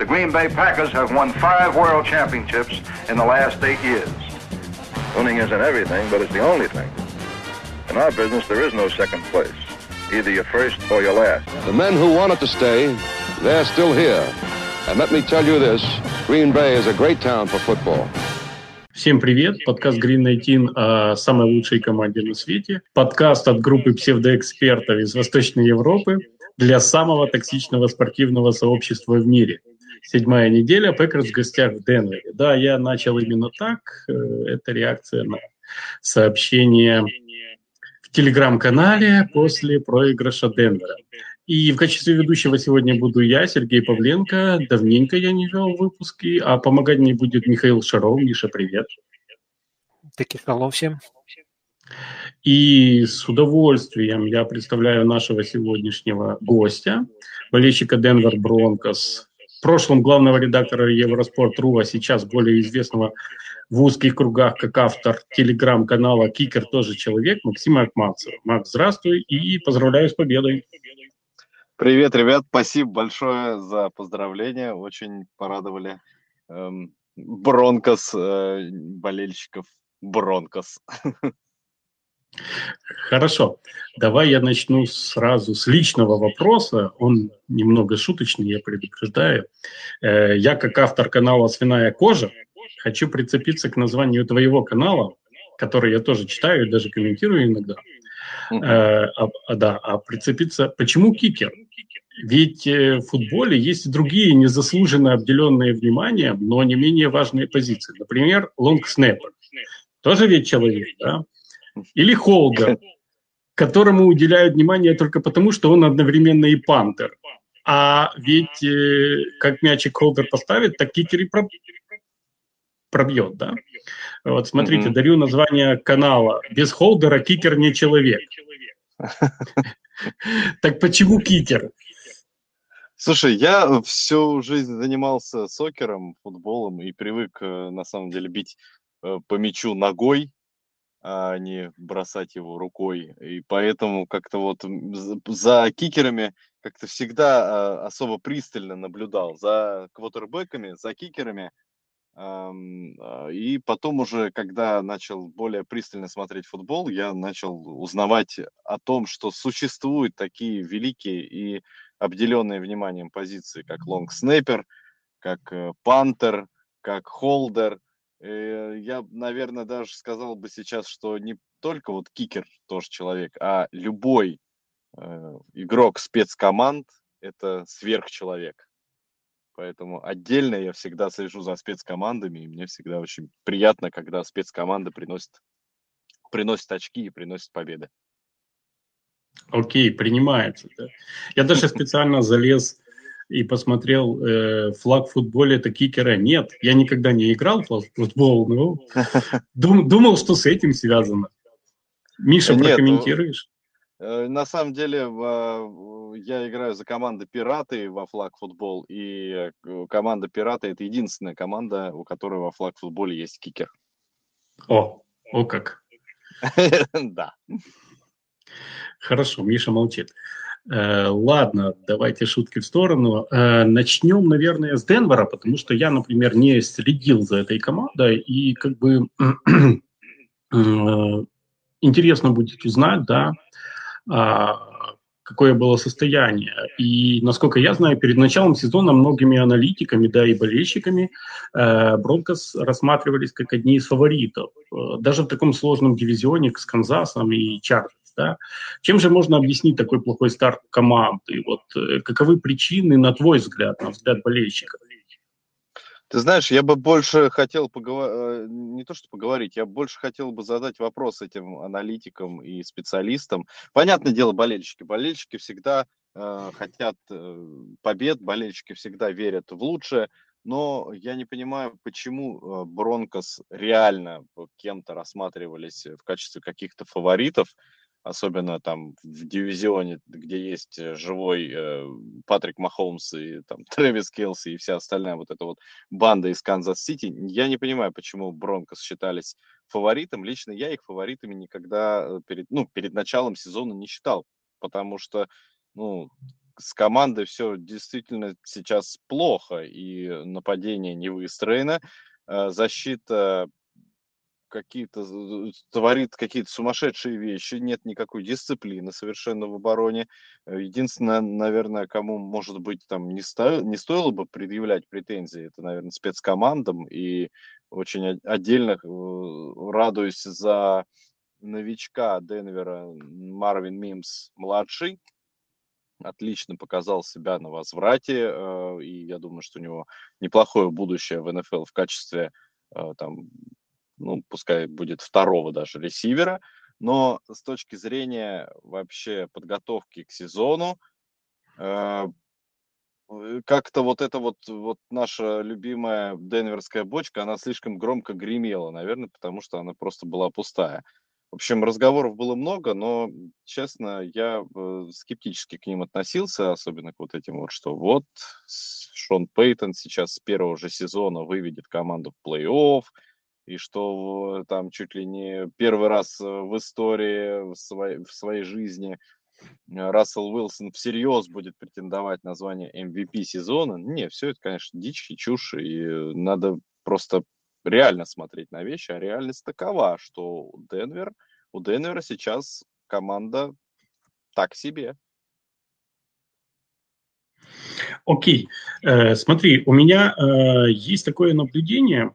The Green Bay Packers have won five world championships in the last eight years. Winning isn't everything, but it's the only thing. In our business, there is no second place. Either you're first or you're last. The men who wanted to stay, they're still here. And let me tell you this, Green Bay is a great town for football. Всем привет! Подкаст Green 19 о самой лучшей команде на свете. Подкаст от группы псевдоэкспертов из Восточной Европы для самого токсичного спортивного сообщества в мире. Седьмая неделя, Packers в гостях в Денвере. Да, я начал именно так. Э, это реакция на сообщение в телеграм-канале после проигрыша Денвера. И в качестве ведущего сегодня буду я, Сергей Павленко. Давненько я не вел выпуски, а помогать мне будет Михаил Шаров. Миша, привет. Таки шалом всем. И с удовольствием я представляю нашего сегодняшнего гостя, болельщика Денвер Бронкос, в прошлом главного редактора Евроспорт.ру, а сейчас более известного в узких кругах как автор телеграм-канала «Кикер тоже человек» Максима Акманцева. Макс, здравствуй и поздравляю с победой. Привет, ребят, спасибо большое за поздравления, очень порадовали эм, Бронкос, э, болельщиков Бронкос. Хорошо. Давай я начну сразу с личного вопроса. Он немного шуточный, я предупреждаю. Э, я, как автор канала «Свиная кожа», хочу прицепиться к названию твоего канала, который я тоже читаю и даже комментирую иногда. Uh-huh. А, а, да, а прицепиться... Почему кикер? Ведь э, в футболе есть и другие незаслуженно обделенные вниманием, но не менее важные позиции. Например, лонгснеппер. Тоже ведь человек, да? Или холдер, которому уделяют внимание только потому, что он одновременно и пантер. А ведь э, как мячик холдер поставит, так кикер и пробьет, да? Вот смотрите, mm-hmm. дарю название канала. Без холдера кикер не человек. Так почему кикер? Слушай, я всю жизнь занимался сокером, футболом и привык, э, на самом деле, бить э, по мячу ногой, а не бросать его рукой. И поэтому как-то вот за кикерами как-то всегда а, особо пристально наблюдал. За квотербеками, за кикерами а, и потом уже, когда начал более пристально смотреть футбол, я начал узнавать о том, что существуют такие великие и обделенные вниманием позиции, как лонг-снайпер, как э, пантер, как холдер. Э, я, наверное, даже сказал бы сейчас, что не только вот кикер тоже человек, а любой э, игрок спецкоманд – это сверхчеловек. Поэтому отдельно я всегда слежу за спецкомандами, и мне всегда очень приятно, когда спецкоманда приносит, приносит очки и приносит победы. Окей, принимается. Да. Я даже специально залез и посмотрел э, флаг в футболе это кикера. Нет, я никогда не играл в футбол, но дум, думал, что с этим связано. Миша, Нет, прокомментируешь? Э, на самом деле, я играю за команду «Пираты» во флаг футбол, и э, команда «Пираты» — это единственная команда, у которой во флаг футболе есть кикер. О, о как. Да. Хорошо, Миша молчит. Э, ладно, давайте шутки в сторону. Начнем, наверное, с Денвера, потому что я, например, не следил за этой командой, и как бы интересно будет узнать, да, а, какое было состояние. И, насколько я знаю, перед началом сезона многими аналитиками, да, и болельщиками э, Бронкос рассматривались как одни из фаворитов. Э, даже в таком сложном дивизионе с Канзасом и Чарльз. Да? Чем же можно объяснить такой плохой старт команды? Вот э, каковы причины, на твой взгляд, на взгляд болельщиков? Ты знаешь, я бы больше хотел поговорить, э, не то что поговорить, я больше хотел бы задать вопрос этим аналитикам и специалистам. Понятное дело, болельщики. Болельщики всегда э, хотят э, побед, болельщики всегда верят в лучшее, но я не понимаю, почему э, Broncos реально кем-то рассматривались в качестве каких-то фаворитов особенно там в дивизионе, где есть э, живой э, Патрик Махомс и там Трэвис Келси и вся остальная вот эта вот банда из Канзас-Сити, я не понимаю, почему Broncos считались фаворитом. Лично я их фаворитами никогда э, перед, ну, перед началом сезона не считал, потому что, ну, с командой все действительно сейчас плохо, и нападение не выстроено, э, защита какие-то творит какие-то сумасшедшие вещи, нет никакой дисциплины совершенно в обороне. Э, единственное, наверное, кому, может быть, там не, сто, не стоило бы предъявлять претензии, это, наверное, спецкомандам. И очень отдельно э, радуюсь за новичка Денвера Марвин Мимс младший. Отлично показал себя на возврате, э, и я думаю, что у него неплохое будущее в НФЛ в качестве там ну, пускай будет второго даже ресивера, но с точки зрения вообще подготовки к сезону, э, э, как-то вот эта вот, вот наша любимая денверская бочка, она слишком громко гремела, наверное, потому что она просто была пустая. В общем, разговоров было много, но, честно, я э, скептически к ним относился, особенно к вот этим вот, что вот Шон Пейтон сейчас с первого же сезона выведет команду в плей-офф, и что там чуть ли не первый раз э, в истории в своей, в своей жизни э, Рассел Уилсон всерьез будет претендовать на звание MVP сезона. Не, все это, конечно, дичь и чушь, и надо просто реально смотреть на вещи, а реальность такова, что Денвер, у Денвера сейчас команда так себе. Окей, э, смотри, у меня э, есть такое наблюдение,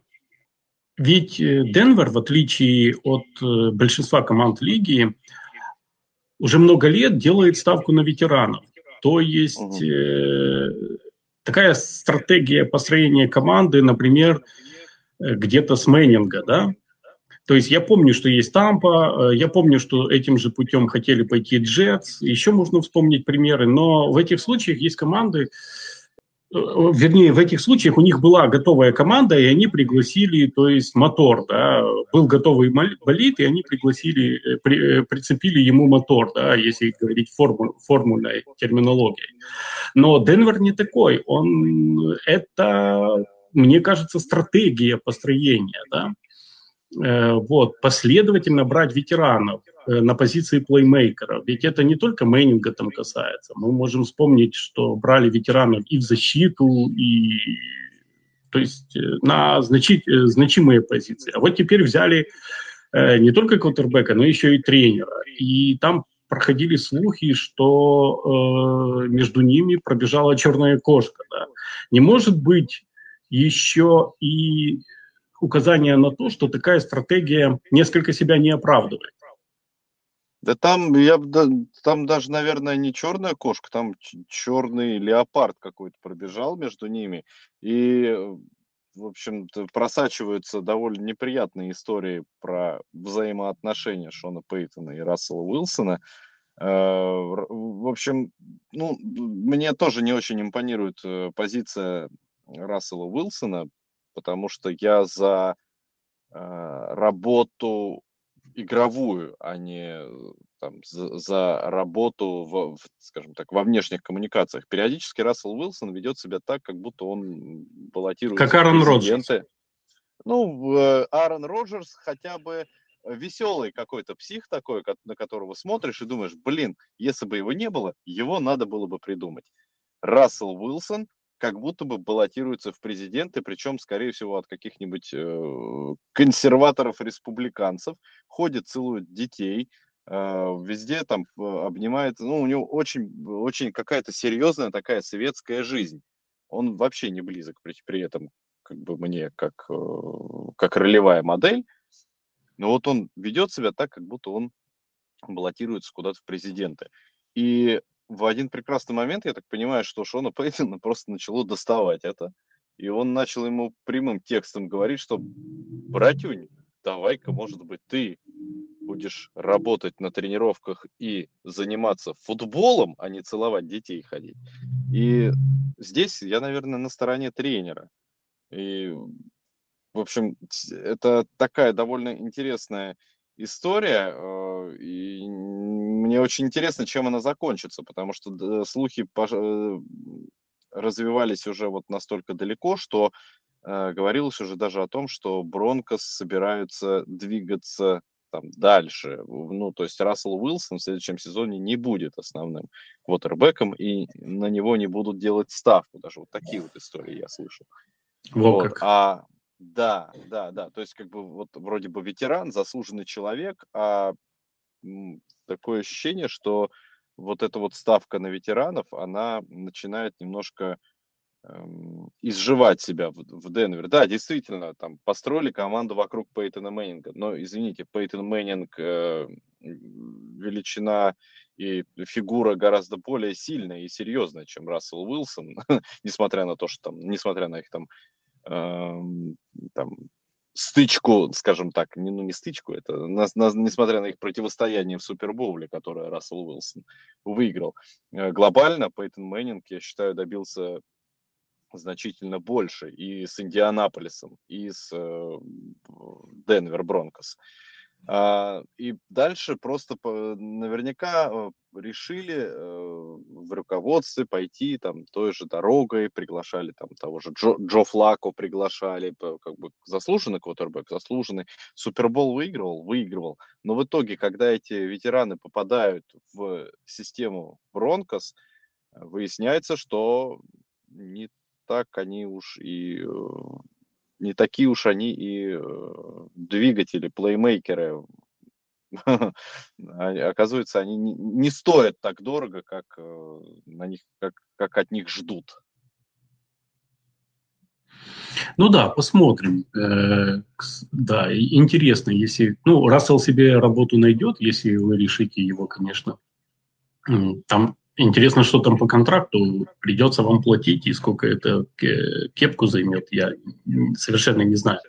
ведь э, Денвер, в отличие от э, большинства команд лиги, уже много лет делает ставку на ветеранов. То есть э, такая стратегия построения команды, например, э, где-то с Мэннинга, да? То есть я помню, что есть Тампа, я помню, что этим же путем хотели пойти Джетс, еще можно вспомнить примеры, но в этих случаях есть команды, Э, вернее, в этих случаях у них была готовая команда, и они пригласили, то есть мотор, да, был готовый болид, и они пригласили, э, при, э, прицепили ему мотор, да, если говорить форму, формульной терминологией. Но Денвер не такой, он, это, мне кажется, стратегия построения, да, вот, последовательно брать ветеранов, Э, на позиции плеймейкера. Ведь это не только Мейнинга там касается. Мы можем вспомнить, что брали ветеранов и в защиту, и то есть э, на значи, э, значимые позиции. А вот теперь взяли э, не только квотербека, но еще и тренера. И там проходили слухи, что э, между ними пробежала черная кошка. Да? Не может быть еще и указание на то, что такая стратегия несколько себя не оправдывает. Да там, я там даже, наверное, не черная кошка, там черный леопард какой-то пробежал между ними. И, в общем-то, просачиваются довольно неприятные истории про взаимоотношения Шона Пейтона и Рассела Уилсона. Э, в общем, ну, мне тоже не очень импонирует э, позиция Рассела Уилсона, потому что я за э, работу игровую, а не э, там, за, за работу, в, в, скажем так, во внешних коммуникациях. Периодически Рассел Уилсон ведет себя так, как будто он баллотируется Как Аарон Роджерс. Ну, э, Аарон Роджерс хотя бы веселый какой-то псих такой, на которого смотришь и думаешь, блин, если бы его не было, его надо было бы придумать. Рассел Уилсон как будто бы баллотируется в президенты, причем, скорее всего, от каких-нибудь э, консерваторов-республиканцев, ходит, целует детей, э, везде там э, обнимает, ну, у него очень, очень какая-то серьезная такая светская жизнь. Он вообще не близок при, при этом, как бы мне, как, э, как ролевая модель, но вот он ведет себя так, как будто он баллотируется куда-то в президенты. И в один прекрасный момент, я так понимаю, что Шона Пейтона просто начало доставать это. И он начал ему прямым текстом говорить, что братюнь, давай-ка, может быть, ты будешь работать на тренировках и заниматься футболом, а не целовать детей ходить. И здесь я, наверное, на стороне тренера. И, в общем, это такая довольно интересная история. Э, и мне очень интересно, чем она закончится, потому что слухи э, развивались уже вот настолько далеко, что э, говорилось уже даже о том, что Бронкос собираются двигаться там дальше. Ну, то есть Рассел Уилсон в следующем сезоне не будет основным квотербеком, и на него не будут делать ставку. Даже вот такие вот истории я слышал. Во Вот. как. А да, да, да. То есть, как бы, вот вроде бы ветеран, заслуженный человек, а такое ощущение, что вот эта вот ставка на ветеранов, она начинает немножко эм, изживать себя в, в Денвере. Да, действительно, там построили команду вокруг Пейтона Мэннинга, но, извините, Пейтон Мэннинг э, величина и фигура гораздо более сильная и серьезная, чем Рассел Уилсон, несмотря на то, что там, несмотря на их там, эм, там стычку, скажем так, не, ну не стычку, это на- на- несмотря на их противостояние в Супербоуле, которое Рассел Уилсон выиграл. Э, Глобально Пейтон Мэннинг, я считаю, добился значительно больше и с Индианаполисом, и с э, Денвер Бронкос. И дальше просто наверняка решили э, в руководстве пойти там той же дорогой, приглашали там того же Джо, Джо Флако, приглашали, как бы заслуженный квотербек, заслуженный. Супербол выигрывал, выигрывал. Но в итоге, когда эти ветераны попадают в систему Бронкос, выясняется, что не так они уж и э, не такие уж они и э, двигатели, плеймейкеры. Оказывается, они не, стоят так дорого, как э, на них, как, как от них ждут. Ну да, посмотрим. Э, Да, интересно, если... Ну, Рассел себе работу найдет, если вы решите его, конечно. Там интересно, что там по контракту придется вам платить, и сколько это ке- кепку займет, я совершенно не знаю.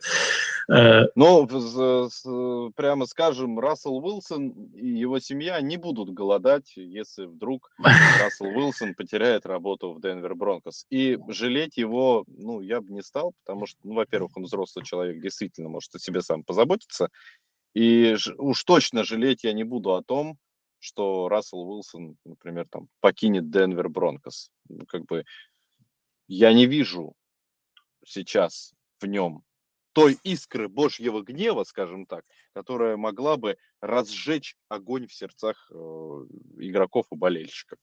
Э, Но, с- прямо скажем, Рассел Уилсон и его семья не будут голодать, если вдруг Рассел Уилсон потеряет работу в Денвер Бронкос. И жалеть его, ну, я бы не стал, потому что, ну, во-первых, он взрослый человек, действительно может о себе сам позаботиться. И уж точно жалеть я не буду о том, что Рассел Уилсон, например, там покинет Денвер Бронкос. Ну, как бы я не вижу сейчас в нем той искры божьего гнева, скажем так, которая могла бы разжечь огонь в сердцах э, игроков и болельщиков.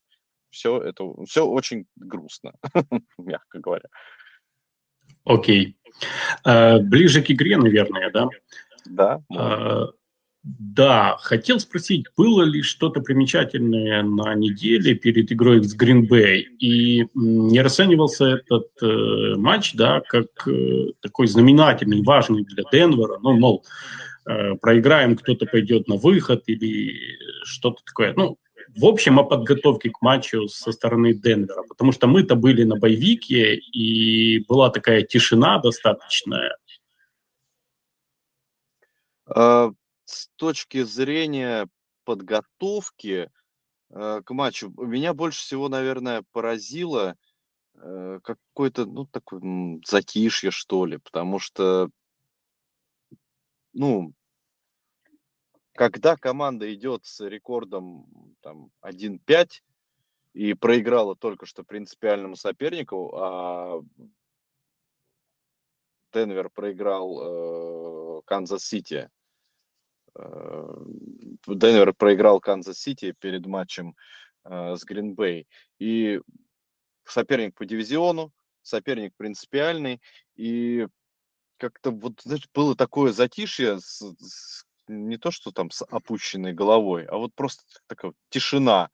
Все это, все очень грустно, мягко говоря. Окей. Э, Ближе к игре, наверное, да? Да. Э, Да, хотел спросить, было ли что-то примечательное на неделе перед игрой с Green Bay? И не расценивался этот э, матч, да, как э, такой знаменательный, важный для Денвера? Ну, мол, э, проиграем, кто-то пойдет на выход или что-то такое. Ну, в общем, о подготовке к матчу со стороны Денвера, потому что мы-то были на боевике, и была такая тишина достаточная. А, С точки зрения подготовки э, к матчу, меня больше всего, наверное, поразило э, какое-то, ну, такое м, затишье, что ли, потому что, ну, когда команда идет с рекордом там 1-5 и проиграла только что принципиальному сопернику, а Денвер проиграл э, Канзас-Сити. Э, Денвер проиграл Канзас-Сити перед матчем э, с Гринбей. И соперник по дивизиону, соперник принципиальный. И как-то вот, знаешь, было такое затишье, с, с- не то что там с опущенной головой, а вот просто такая вот тишина.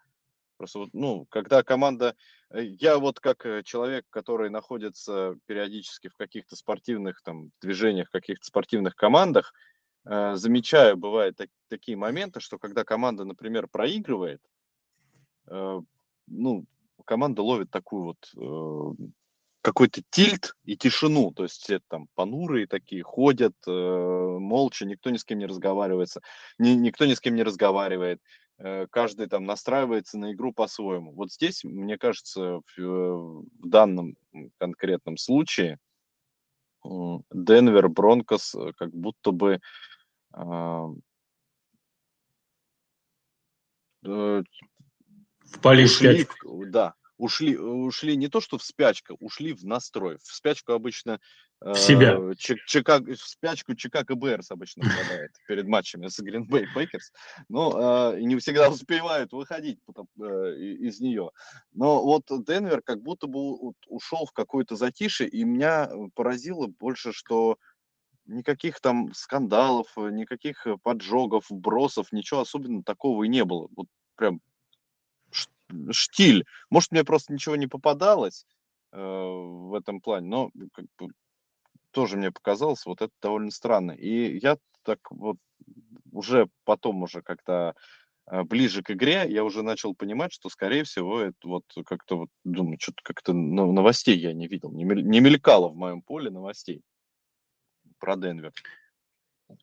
Просто вот, ну, когда команда... э, Я вот как человек, который находится периодически в каких-то спортивных там движениях, в каких-то спортивных командах, э, замечаю, бывают так- такие моменты, что когда команда, например, проигрывает, э, ну, команда ловит такую вот э, какой-то тильт и тишину, то есть все там понурые такие ходят, э, молча, никто ни с кем не разговаривается, ни- никто ни с кем не разговаривает, э, каждый там настраивается на игру по-своему. Вот здесь, мне кажется, в, в данном конкретном случае Денвер Бронкос э, как будто бы а, э, в ушли, спячку. в- да, ушли, ушли не то что в спячку, ушли в настрой. В спячку обычно в себя. Э, Чикаго, в спячку Чикаго Берс обычно попадает перед матчами с Green Bay Packers, но э, не всегда успевают выходить потом, э, из нее. Но вот Денвер как будто бы ушел в какое-то затишье, и меня поразило больше, что никаких там скандалов, никаких поджогов, бросов, ничего особенно такого и не было. Вот прям штиль. Может, мне просто ничего не попадалось э, в этом плане, но как бы, тоже мне показалось вот это довольно странно. И я так вот уже потом уже как-то э, ближе к игре я уже начал понимать, что, скорее всего, это вот как-то вот, думаю, что-то как-то новостей я не видел, не мелькало в моем поле новостей про Денвер.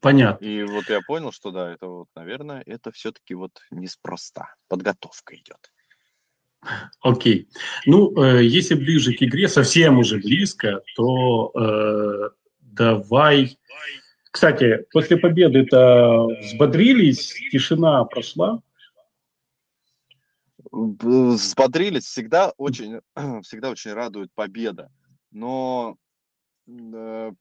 Понятно. И вот я понял, что да, это вот, наверное, это все-таки вот неспроста. Подготовка идет. Окей. Ну, э, если ближе к игре, совсем уже близко, то э, давай... Кстати, после победы-то взбодрились, тишина прошла. Взбодрились, всегда очень, всегда очень радует победа. Но э,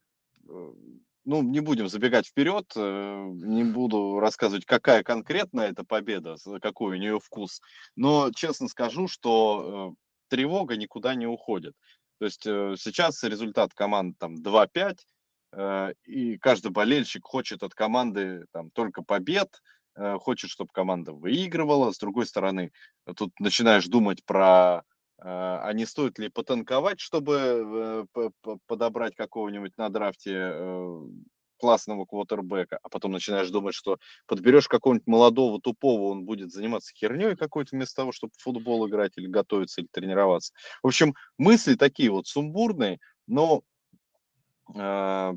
ну, не будем забегать вперед, э, не буду рассказывать, какая конкретно эта победа, какой у нее вкус, но честно скажу, что э, тревога никуда не уходит. То есть э, сейчас результат команд там 2-5, и каждый болельщик хочет от команды там только побед, хочет, чтобы команда выигрывала. С другой стороны, тут начинаешь думать про а не стоит ли потанковать, чтобы э, подобрать какого-нибудь на драфте э, классного квотербека, а потом начинаешь думать, что подберешь какого-нибудь молодого, тупого, он будет заниматься херней какой-то вместо того, чтобы в футбол играть или готовиться, или тренироваться. В общем, мысли такие вот сумбурные, но э,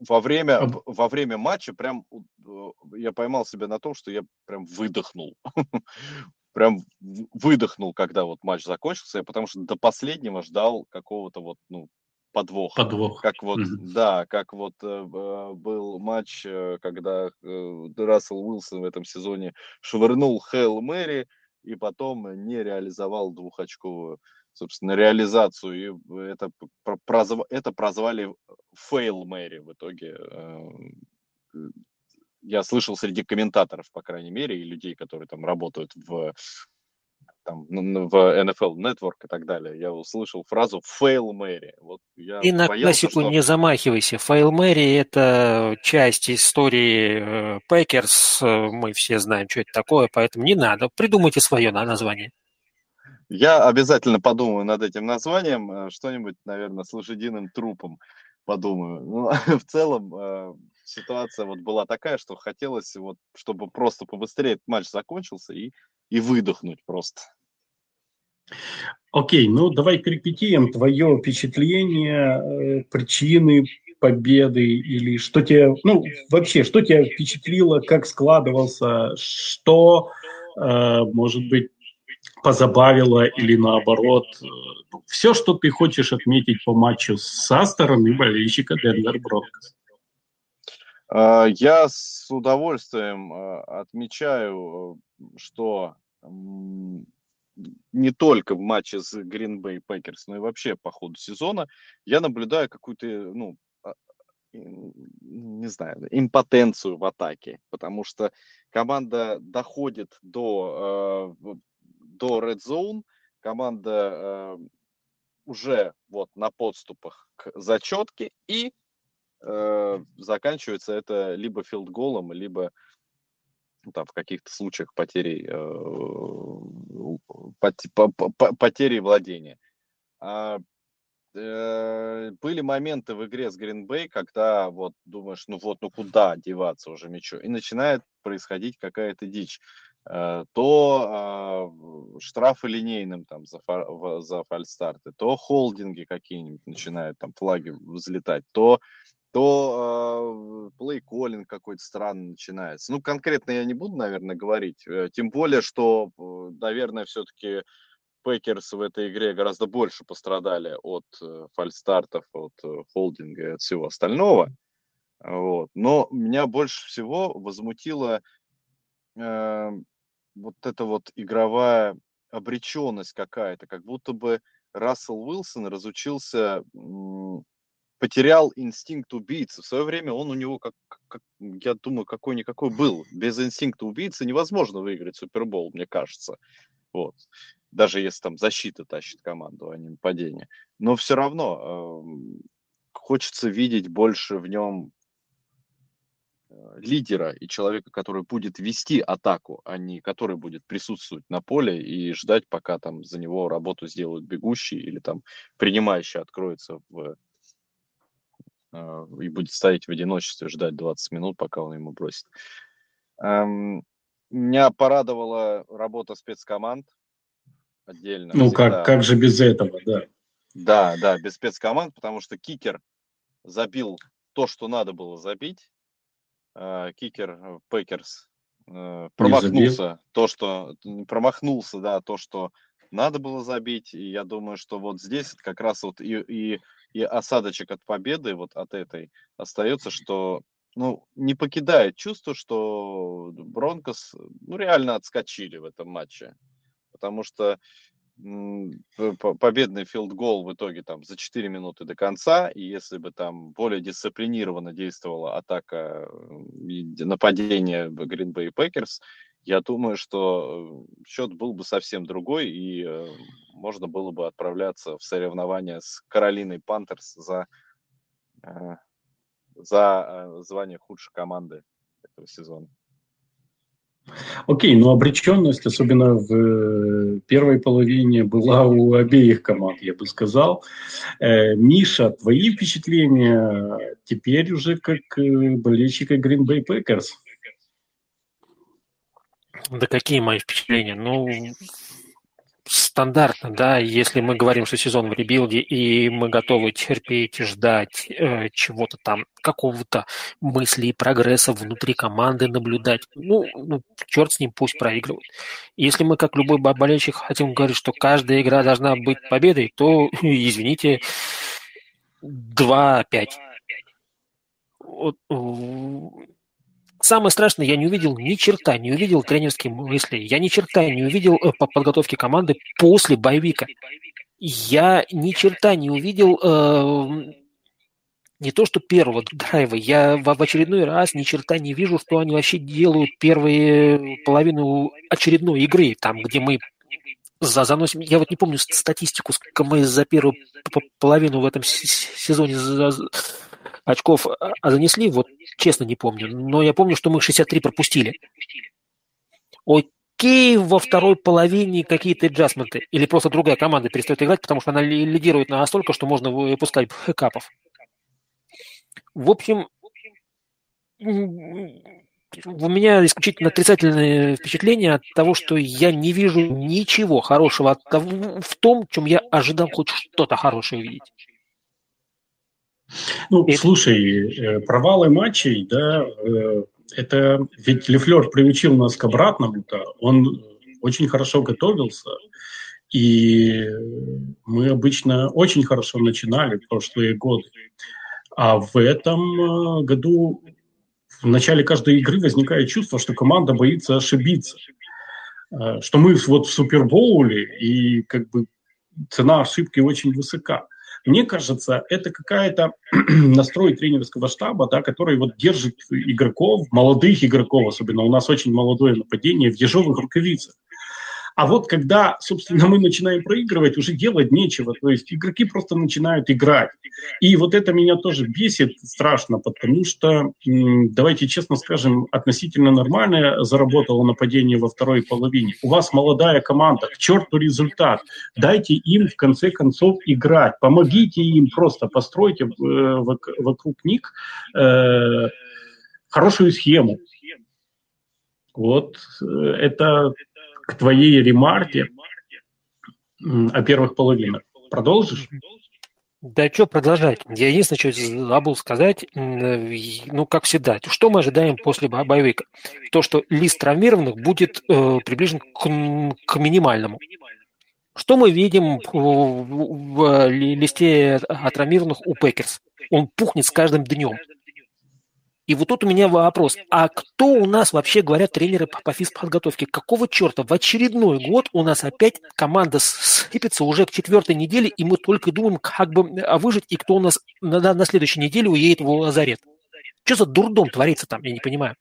во время, во время матча прям э, я поймал себя на том, что я прям выдохнул. прям выдохнул, когда вот матч закончился, потому что до последнего ждал какого-то вот, ну, подвоха. Подвох. Как вот, mm-hmm. да, как вот э, э, был матч, э, когда э, Рассел Уилсон в этом сезоне швырнул Хейл Мэри и потом не реализовал двухочковую, собственно, реализацию. И это, прозв... это прозвали Фейл Мэри в итоге. Э, я слышал среди комментаторов, по крайней мере, и людей, которые там работают в там, в NFL Network и так далее, я услышал фразу «fail Mary». Вот я и на боялся, классику что... не замахивайся. «Fail Mary» — это часть истории э, Packers, э, мы все знаем, что это такое, поэтому не надо. Придумайте свое название. Я обязательно подумаю над этим названием, э, что-нибудь, наверное, с лошадиным трупом подумаю. Ну, в целом, ситуация вот была такая, что хотелось вот, чтобы просто побыстрее этот матч закончился и, и выдохнуть просто. Окей, ну давай перипетием твое впечатление, э, причины победы или что тебе, ну вообще, что тебя впечатлило, как складывался, что, э, может быть, позабавило или наоборот, э, все, что ты хочешь отметить по матчу со стороны болельщика Денвер Бронкос. А, я с удовольствием а, отмечаю, что не только в матче с Green Bay Packers, но и вообще по ходу сезона я наблюдаю какую-то, ну, а, не знаю, импотенцию в атаке, потому что команда доходит до, до Red Zone, команда уже вот на подступах к зачетке и э, заканчивается это либо филдголом, либо ну, там, в каких-то случаях потерей, э, потери владения. А, э, были моменты в игре с Гринбей, когда вот думаешь, ну вот, ну куда деваться уже мячу, и начинает происходить какая-то дичь. Э, то э, штрафы линейным там за, за фальстарты, то холдинги какие-нибудь начинают там флаги взлетать, то то э, play-calling какой-то странный начинается. Ну, конкретно я не буду, наверное, говорить. Э, тем более, что, э, наверное, все-таки Пекерс в этой игре гораздо больше пострадали от э, фальстартов, от э, холдинга и от всего остального. Вот. Но меня больше всего возмутила э, вот эта вот игровая обреченность какая-то, как будто бы Рассел Уилсон разучился, потерял инстинкт убийцы. В свое время он у него, как, как я думаю, какой-никакой был. Без инстинкта убийцы невозможно выиграть Супербол, мне кажется. Вот. Даже если там защита тащит команду, а не нападение. Но все равно э, хочется видеть больше в нем Э, лидера и человека, который будет вести атаку, а не который будет присутствовать на поле и ждать, пока там за него работу сделают бегущий или там принимающий откроется в, и будет стоять в одиночестве, ждать 20 минут, пока он ему бросит. Меня порадовала работа спецкоманд отдельно. Ну, как, как же без этого, да. Да, да, без спецкоманд, потому что кикер забил то, что надо было забить, Э, кикер э, Пекерс э, промахнулся, то, что промахнулся, да, то, что надо было забить. И я думаю, что вот здесь как раз вот и, и, и осадочек от победы вот от этой остается, что ну, не покидает чувство, что Бронкос ну, реально отскочили в этом матче. Потому что победный филдгол в итоге там за 4 минуты до конца, и если бы там более дисциплинированно действовала атака и нападение Green Bay Packers, я думаю, что э, счет был бы совсем другой, и э, можно было бы отправляться в соревнования с Каролиной Пантерс за, э, за звание худшей команды этого сезона. Окей, но обреченность, особенно в первой половине, была у обеих команд, я бы сказал. Миша, твои впечатления теперь уже как болельщика Green Bay Packers? Да какие мои впечатления? Ну, стандартно, да, если мы говорим, что сезон в ребилде, и мы готовы терпеть, ждать э, чего-то там, какого-то мысли и прогресса внутри команды наблюдать, ну, ну, черт с ним, пусть проигрывает. Если мы, как любой болельщик, хотим говорить, что каждая игра должна быть победой, то, извините, 2-5. Вот, Самое страшное, я не увидел ни черта, не увидел тренерские мысли, я ни черта не увидел э, по подготовке команды после боевика. Я ни черта не увидел э, не то что первого драйва, я в, очередной раз ни черта не вижу, что они вообще делают первые половину очередной игры, там, где мы за заносим. Я вот не помню статистику, сколько мы за первую половину в этом сезоне очков а, а занесли, вот честно не помню, но я помню, что мы 63 пропустили. Окей, во второй половине какие-то аджастменты, или просто другая команда перестает играть, потому что она лидирует настолько, что можно выпускать хэкапов. В общем, у меня исключительно отрицательное впечатление от того, что я не вижу ничего хорошего от того, в том, чем я ожидал хоть что-то хорошее увидеть. Ну, и... слушай, э, провалы матчей, да, э, это ведь Лефлер приучил нас к обратному-то. Он очень хорошо готовился, и мы обычно очень хорошо начинали прошлые годы. А в этом э, году в начале каждой игры возникает чувство, что команда боится ошибиться. Что мы вот в Супербоуле, и как бы цена ошибки очень высока. Мне кажется, это какая-то настрой тренерского штаба, да, который вот держит игроков, молодых игроков, особенно у нас очень молодое нападение, в ежовых рукавицах. А вот когда, собственно, мы начинаем проигрывать, уже делать нечего. То есть игроки просто начинают играть. И вот это меня тоже бесит страшно, потому что, давайте честно скажем, относительно нормальное заработало нападение во второй половине. У вас молодая команда, к черту результат. Дайте им в конце концов играть. Помогите им просто, постройте э, вокруг них э, хорошую схему. Вот э, это к твоей ремарке о первых половинах. Продолжишь? Да что продолжать? Я единственное, что забыл сказать, ну, как всегда, что мы ожидаем после bye week а? То, что лист травмированных будет э, приближен к, к минимальному. Что мы видим в, в листе от травмированных у Пекерс? Он пухнет с каждым днем. И вот тут у меня вопрос. А кто у нас, вообще говоря, тренеры по, по физподготовке? Какого черта в очередной год у нас опять команда сыпется уже к четвертой неделе, и мы только думаем, как бы выжить, и кто у нас на, на следующей неделе уедет в лазарет? Что за дурдом творится там, я не понимаю.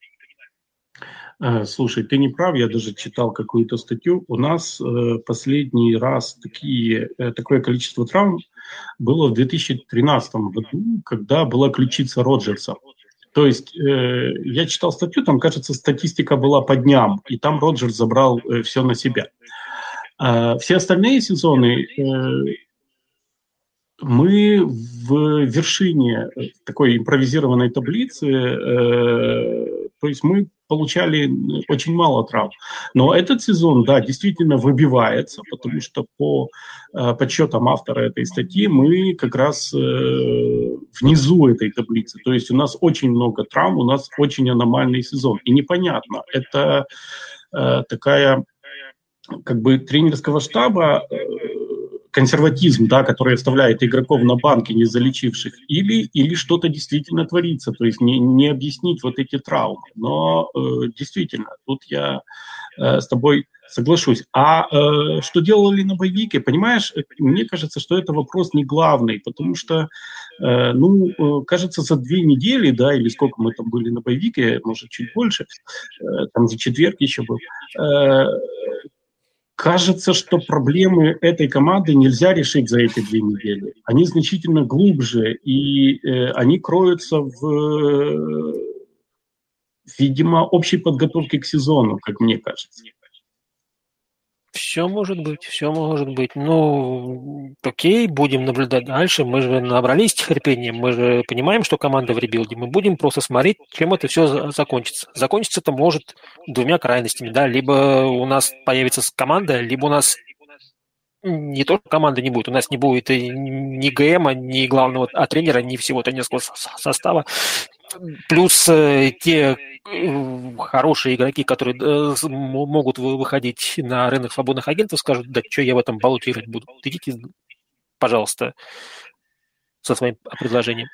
Э, слушай, ты не прав, я даже читал какую-то статью. У нас э, последний раз такие, э, такое количество травм было в 2013 году, когда была ключица Роджерса. То есть э, я читал статью, там, кажется, статистика была по дням, и там Роджерс забрал э, все на себя. А все остальные сезоны э, мы в вершине такой импровизированной таблицы, э, то есть мы получали очень мало травм. Но этот сезон, да, действительно выбивается, потому что по э, подсчетам автора этой статьи мы как раз э, внизу этой таблицы. То есть у нас очень много травм, у нас очень аномальный сезон. И непонятно, это э, такая как бы тренерского штаба консерватизм, да, который оставляет игроков на банке, не залечивших, или, или что-то действительно творится, то есть не, не объяснить вот эти травмы. Но э, действительно, тут я э, с тобой соглашусь. А э, что делали на боевике, понимаешь, мне кажется, что это вопрос не главный, потому что, э, ну, э, кажется, за две недели, да, или сколько мы там были на боевике, может, чуть больше, э, там за четверг еще был, э, Кажется, что проблемы этой команды нельзя решить за эти две недели. Они значительно глубже, и э, они кроются в, видимо, общей подготовке к сезону, как мне кажется. Все может быть, все может быть. Ну, окей, будем наблюдать дальше. Мы же набрались терпения, мы же понимаем, что команда в ребилде. Мы будем просто смотреть, чем это все закончится. Закончится это может двумя крайностями, да, либо у нас появится команда, либо у нас не то, что команды не будет, у нас не будет ни GM а, ни главного а тренера, ни всего тренерского состава. Плюс э, те э, хорошие игроки, которые э, могут выходить на рынок свободных агентов, скажут, да что я в этом болоте играть буду. Идите, пожалуйста, со своим предложением.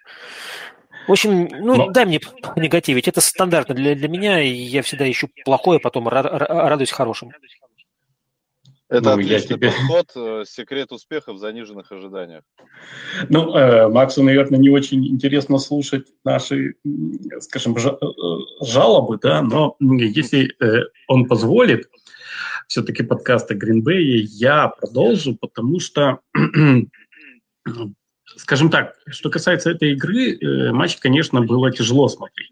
В общем, ну, Но... дай мне негативить. Это стандартно для, для меня, и я всегда ищу плохое, потом радуюсь хорошему. Это ну, отличный тебе... подход, э, секрет успеха в заниженных ожиданиях. Ну, э, Максу, наверное, не очень интересно слушать наши, скажем, э, жалобы, да, но если э, он позволит, все-таки подкасты Гринбэя я продолжу, потому что, скажем так, что касается этой игры, э, матч, конечно, было тяжело смотреть.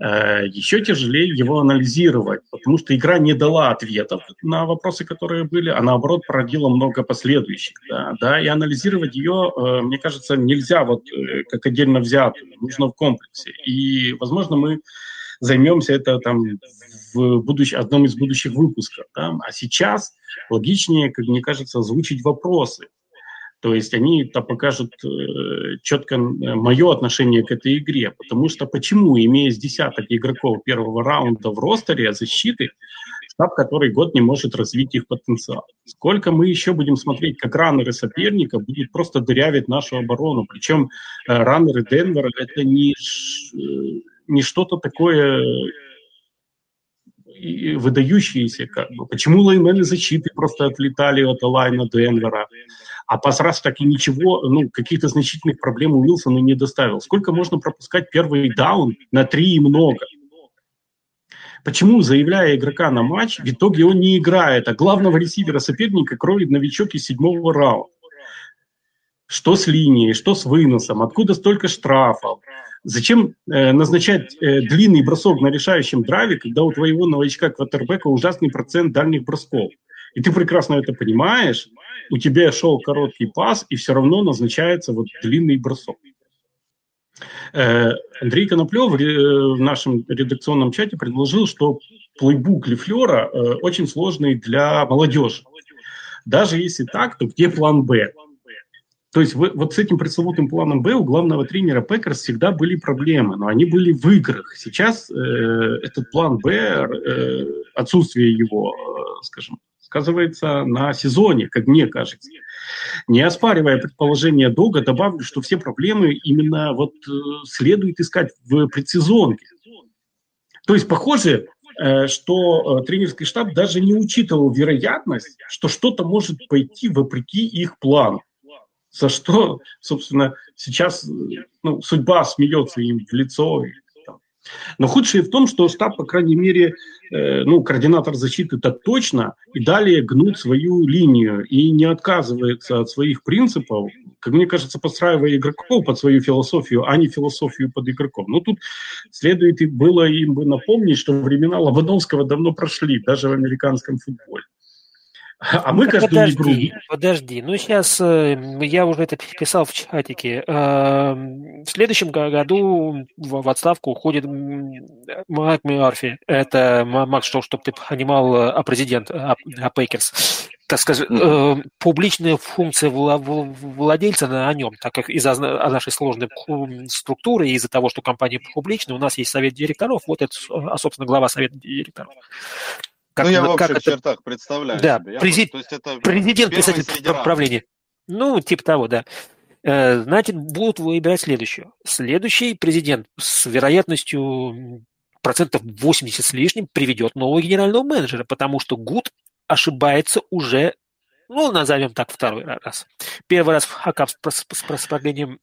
Э, еще тяжелее его анализировать, потому что игра не дала ответов на вопросы, которые были, а наоборот породила много последующих. Да, да и анализировать ее, э, мне кажется, нельзя вот э, как отдельно взятую, нужно в комплексе. И, возможно, мы займемся это там в будущ... одном из будущих выпусков. Да? А сейчас логичнее, как мне кажется, озвучить вопросы. То есть они -то покажут э, четко э, мое отношение к этой игре. Потому что почему, имея с десяток игроков первого раунда в ростере защиты, штаб который год не может развить их потенциал? Сколько мы еще будем смотреть, как раннеры соперника будут просто дырявить нашу оборону? Причем э, раннеры Денвера – это не, не что-то такое выдающиеся. Как бы. Почему лаймены защиты просто отлетали от лайна Денвера? А Пасрас так и ничего, ну, каких-то значительных проблем у Уилсона не доставил. Сколько можно пропускать первый даун на три и много? Почему, заявляя игрока на матч, в итоге он не играет, а главного ресивера соперника кроет новичок из седьмого раунда? Что с линией, что с выносом, откуда столько штрафов? Зачем э, назначать э, длинный бросок на решающем драйве, когда у твоего новичка квотербека ужасный процент дальних бросков? И ты прекрасно это понимаешь, у тебя шел короткий пас, и все равно назначается вот длинный бросок. Э, Андрей Коноплев в нашем редакционном чате предложил, что плейбук Лефлера э, очень сложный для молодежи. Даже если так, то где план «Б»? То есть вот с этим пресловутым планом «Б» у главного тренера Пекерс всегда были проблемы, но они были в играх. Сейчас э, этот план «Б», э, отсутствие его скажем, сказывается на сезоне, как мне кажется. Не оспаривая предположение Дога, добавлю, что все проблемы именно вот э, следует искать в предсезонке. То есть, похоже, э, что э, тренерский штаб даже не учитывал вероятность, что что-то может пойти вопреки их плану. За что, собственно, сейчас ну, судьба смеется им в лицо но худшее в том, что штаб, по крайней мере, э, ну, координатор защиты так точно, и далее гнут свою линию и не отказывается от своих принципов, как мне кажется, подстраивая игроков под свою философию, а не философию под игроков. Но тут следует и было им бы напомнить, что времена Лобановского давно прошли, даже в американском футболе. А мы каждую подожди, игру... Подожди, ну сейчас э, я уже это писал в чатике. Э, в следующем году в отставку уходит Майк Мерфи. Это, Макс, что, чтобы ты понимал, э, а президент, а, а Пейкерс. Так сказать, э, публичная функция владельца на нем, так как из-за нашей сложной структуры и из-за того, что компания публичная, у нас есть совет директоров, вот это, а, собственно, глава совета директоров. Как, ну, я в общих как чертах это... представляю да, себе. Презид... То есть это президент председатель правления. Ну, типа того, да. Э, значит, будут выбирать следующего. Следующий президент с вероятностью процентов 80 с лишним приведет нового генерального менеджера, потому что Гуд ошибается уже, ну, назовем так, второй раз. Первый раз в Хакап с, с, с проспортлением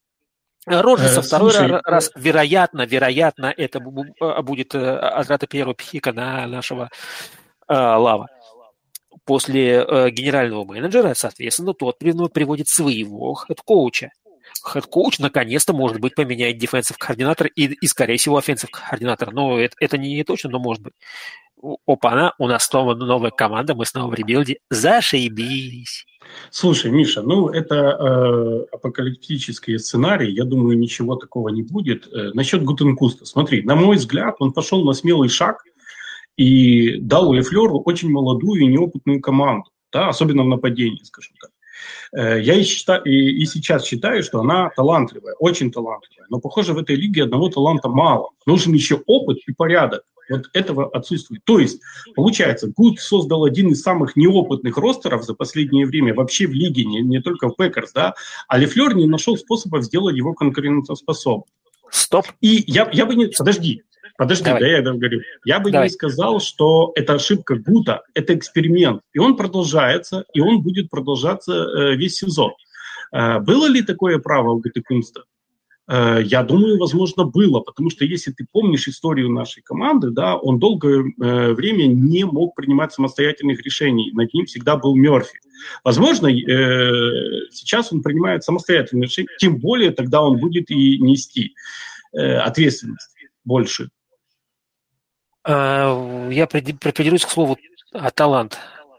Роджерса, э, второй слушай, раз, вероятно, вероятно, это будет э, отрата первого пика на нашего э, Лава. После э, генерального менеджера, соответственно, тот приводит своего хед-коуча. Хед-коуч наконец-то, может быть, поменяет дефенсив координатор и, и, скорее всего, офенсив координатор. Но это, это не точно, но может быть. Опа-на, у нас снова новая команда, мы снова в ребилде. Зашибись. Слушай, Миша, ну это э, апокалиптический сценарий, я думаю, ничего такого не будет. Э, насчет Гутенкуста, смотри, на мой взгляд, он пошел на смелый шаг – и дал Лефлеру очень молодую и неопытную команду, да, особенно в нападении, скажем так. Э, я и, считаю, и, и сейчас считаю, что она талантливая, очень талантливая. Но, похоже, в этой лиге одного таланта мало. Нужен еще опыт и порядок. Вот этого отсутствует. То есть, получается, Гут создал один из самых неопытных ростеров за последнее время вообще в лиге, не, не только в Пекерс, да, а Лефлер не нашел способов сделать его конкурентоспособным. Стоп. И я, я бы не... Подожди, Подожди, Давай. да я говорю. Я бы Давай. не сказал, что это ошибка Гута, это эксперимент. И он продолжается, и он будет продолжаться э, весь сезон. Э, было ли такое право у Гутекунста? Э, я думаю, возможно, было, потому что если ты помнишь историю нашей команды, да, он долгое э, время не мог принимать самостоятельных решений. Над ним всегда был Мерфи. Возможно, э, сейчас он принимает самостоятельные решения, тем более тогда он будет и нести э, ответственность больше. А, я придерусь к слову а, талант.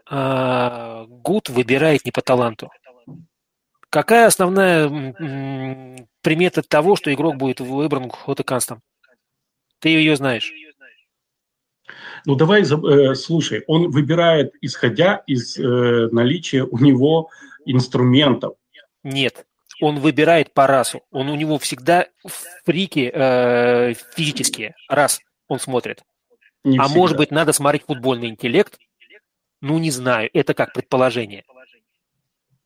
А, Гуд выбирает не по таланту. Какая основная примета того, что игрок будет выбран Хотеканстом? Ты ее знаешь. Ну давай, э, слушай, он выбирает, исходя из э, наличия у него инструментов. Нет, он выбирает по расу. Он у него всегда фрики э, физические. Раз, он смотрит. Не а всегда. может быть, надо смотреть футбольный интеллект? Ну, не знаю, это как предположение.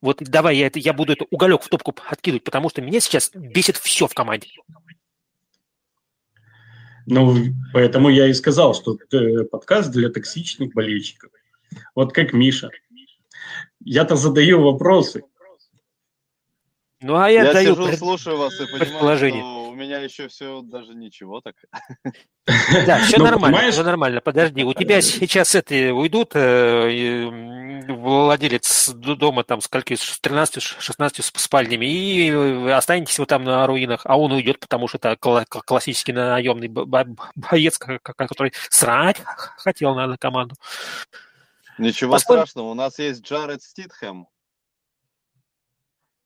Вот давай я, это, я буду это уголек в топку откидывать, потому что меня сейчас бесит все в команде. Ну, поэтому я и сказал, что это подкаст для токсичных болельщиков. Вот как Миша. Я-то задаю вопросы. Ну, а я, я даю сижу, пред... слушаю вас и понимаю, что у меня еще все даже ничего так. Да, все ну, нормально, все нормально. Подожди, у тебя сейчас это уйдут э, владелец дома там скольки, с 13-16 спальнями, и останетесь вы там на руинах, а он уйдет, потому что это классический наемный боец, который срать хотел на команду. Ничего страшного, у нас есть Джаред Ститхэм,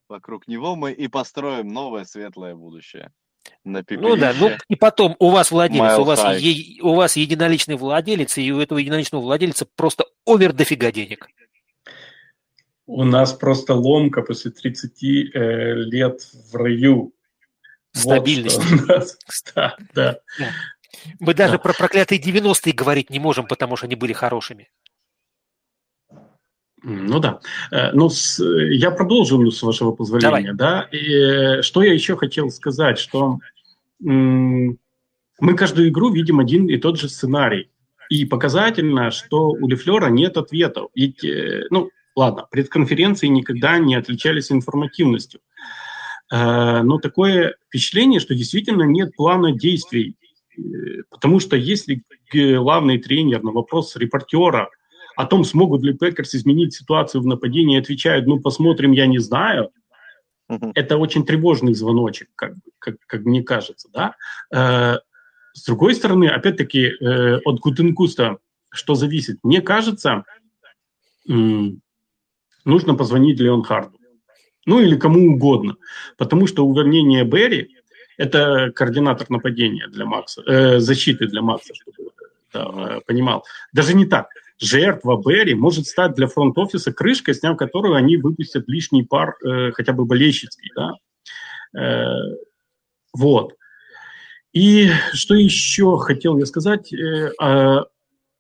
Вокруг него мы и построим новое светлое будущее. На ну да, ну и потом у вас владелец, у вас, е, у вас единоличный владелец, и у этого единоличного владельца просто овер дофига денег. У нас просто ломка после 30 э, лет в раю. Стабильность. Вот да, да. Мы даже да. про проклятые 90-е говорить не можем, потому что они были хорошими. Ну да. Э, ну, с, я продолжу, с вашего позволения. Давай. Да? И, э, что я еще хотел сказать, что м- мы каждую игру видим один и тот же сценарий. И показательно, что у Лефлера нет ответов. Ведь, э, ну, ладно, пресс-конференции никогда не отличались информативностью. Но такое впечатление, что действительно нет плана действий. Потому что если главный тренер на вопрос репортера о том, смогут ли Пекерс изменить ситуацию в нападении, отвечает, ну, посмотрим, я не знаю. Uh-huh. Это очень тревожный звоночек, как, как, как мне кажется, да. Э, с другой стороны, опять-таки, э, от Гутенкуста что зависит? Мне кажется, э, нужно позвонить Леон Харду. Ну, или кому угодно. Потому что увольнение Берри – это координатор нападения для Макса, э, защиты для Макса, чтобы да, э, понимал. Даже не так жертва Берри может стать для фронт-офиса крышкой, сняв которую они выпустят лишний пар, э, хотя бы болельщицкий. Да? Э, вот. И что еще хотел я сказать? Э, э,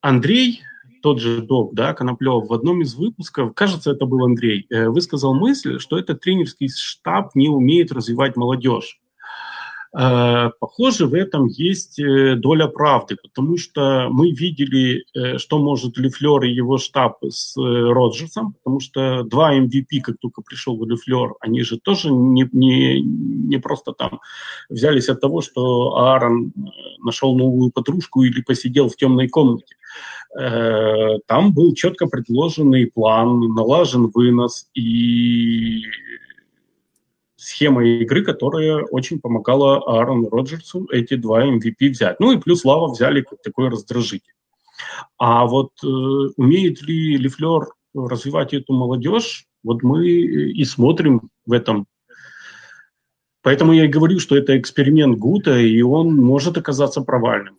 Андрей, тот же док, да, Коноплев, в одном из выпусков, кажется, это был Андрей, э, высказал мысль, что этот тренерский штаб не умеет развивать молодежь. Э, похоже, в этом есть э, доля правды, потому что мы видели, э, что может Лефлер и его штаб с Роджерсом, потому что два MVP, как только пришел Лефлер, они же тоже не, не, не просто там взялись от того, что Аарон нашел новую подружку или посидел в темной комнате. Там был четко предложенный план, налажен вынос, и схема игры, которая очень помогала Аарону Роджерсу эти два MVP взять. Ну и плюс Лава взяли как такой раздражитель. А вот э, умеет ли Лифлер развивать эту молодежь, вот мы и смотрим в этом. Поэтому я и говорю, что это эксперимент Гута, и он может оказаться провальным.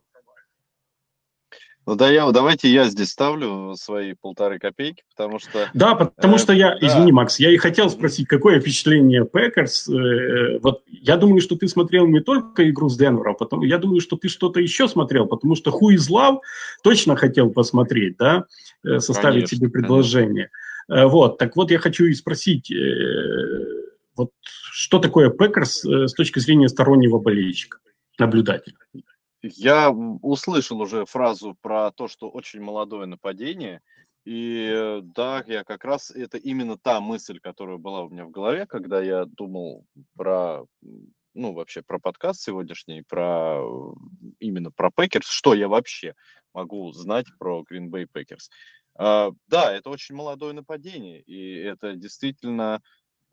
Ну да, я, давайте я здесь ставлю свои полторы копейки, потому что... Да, потому э, что я, да. извини, Макс, я и хотел спросить, какое впечатление Packers. Э, вот я думаю, что ты смотрел не только игру с Денвером, потом я думаю, что ты что-то еще смотрел, потому что Who is Love точно хотел посмотреть, да, э, составить конечно, себе предложение. Конечно. Вот, так вот я хочу и спросить, вот что такое Packers с точки зрения стороннего болельщика, наблюдателя? Я услышал уже фразу про то, что очень молодое нападение. И да, я как раз, это именно та мысль, которая была у меня в голове, когда я думал про, ну, вообще про подкаст сегодняшний, про именно про Packers, что я вообще могу знать про Green Bay Packers. э, да, это очень молодое нападение, и это действительно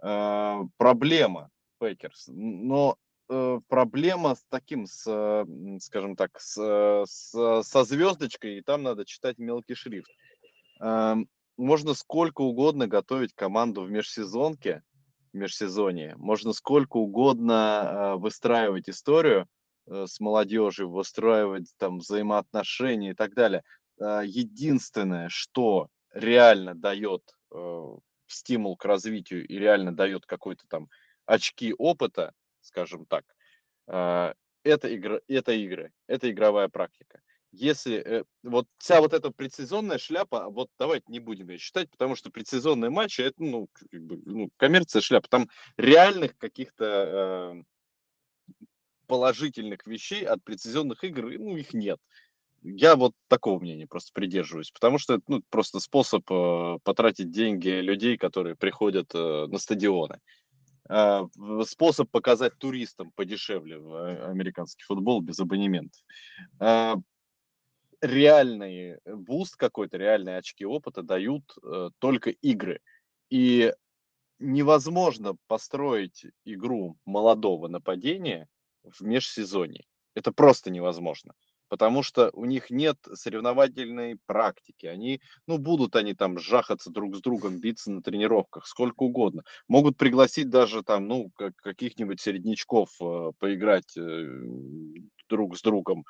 э, проблема Packers. Но э, проблема с таким, с, скажем так, с, с, со звездочкой, и там надо читать мелкий шрифт. Э, можно сколько угодно готовить команду в межсезонке, в межсезонье. Можно сколько угодно э, выстраивать историю э, с молодежью, выстраивать там взаимоотношения и так далее. Э, единственное, что реально дает э, стимул к развитию и реально дает какой-то там очки опыта, скажем так, а, это, игра, это игры, это игровая практика. Если э, вот вся вот эта предсезонная шляпа, вот давайте не будем ее считать, потому что предсезонные матчи это ну, как бы, ну коммерция шляпа, там реальных каких-то э, положительных вещей от предсезонных игр, ну их нет. Я вот такого мнения просто придерживаюсь, потому что это ну, просто способ э, потратить деньги людей, которые приходят э, на стадионы. А, способ показать туристам подешевле а, американский футбол без абонементов. А, реальный boost какой-то, реальные очки опыта дают э, только игры. И невозможно построить игру молодого нападения в межсезонье. Это просто невозможно потому что у них нет соревновательной практики. Они, ну, будут они там жахаться друг с другом, биться на тренировках, сколько угодно. Могут пригласить даже там, ну, каких-нибудь середнячков э, поиграть э, друг с другом,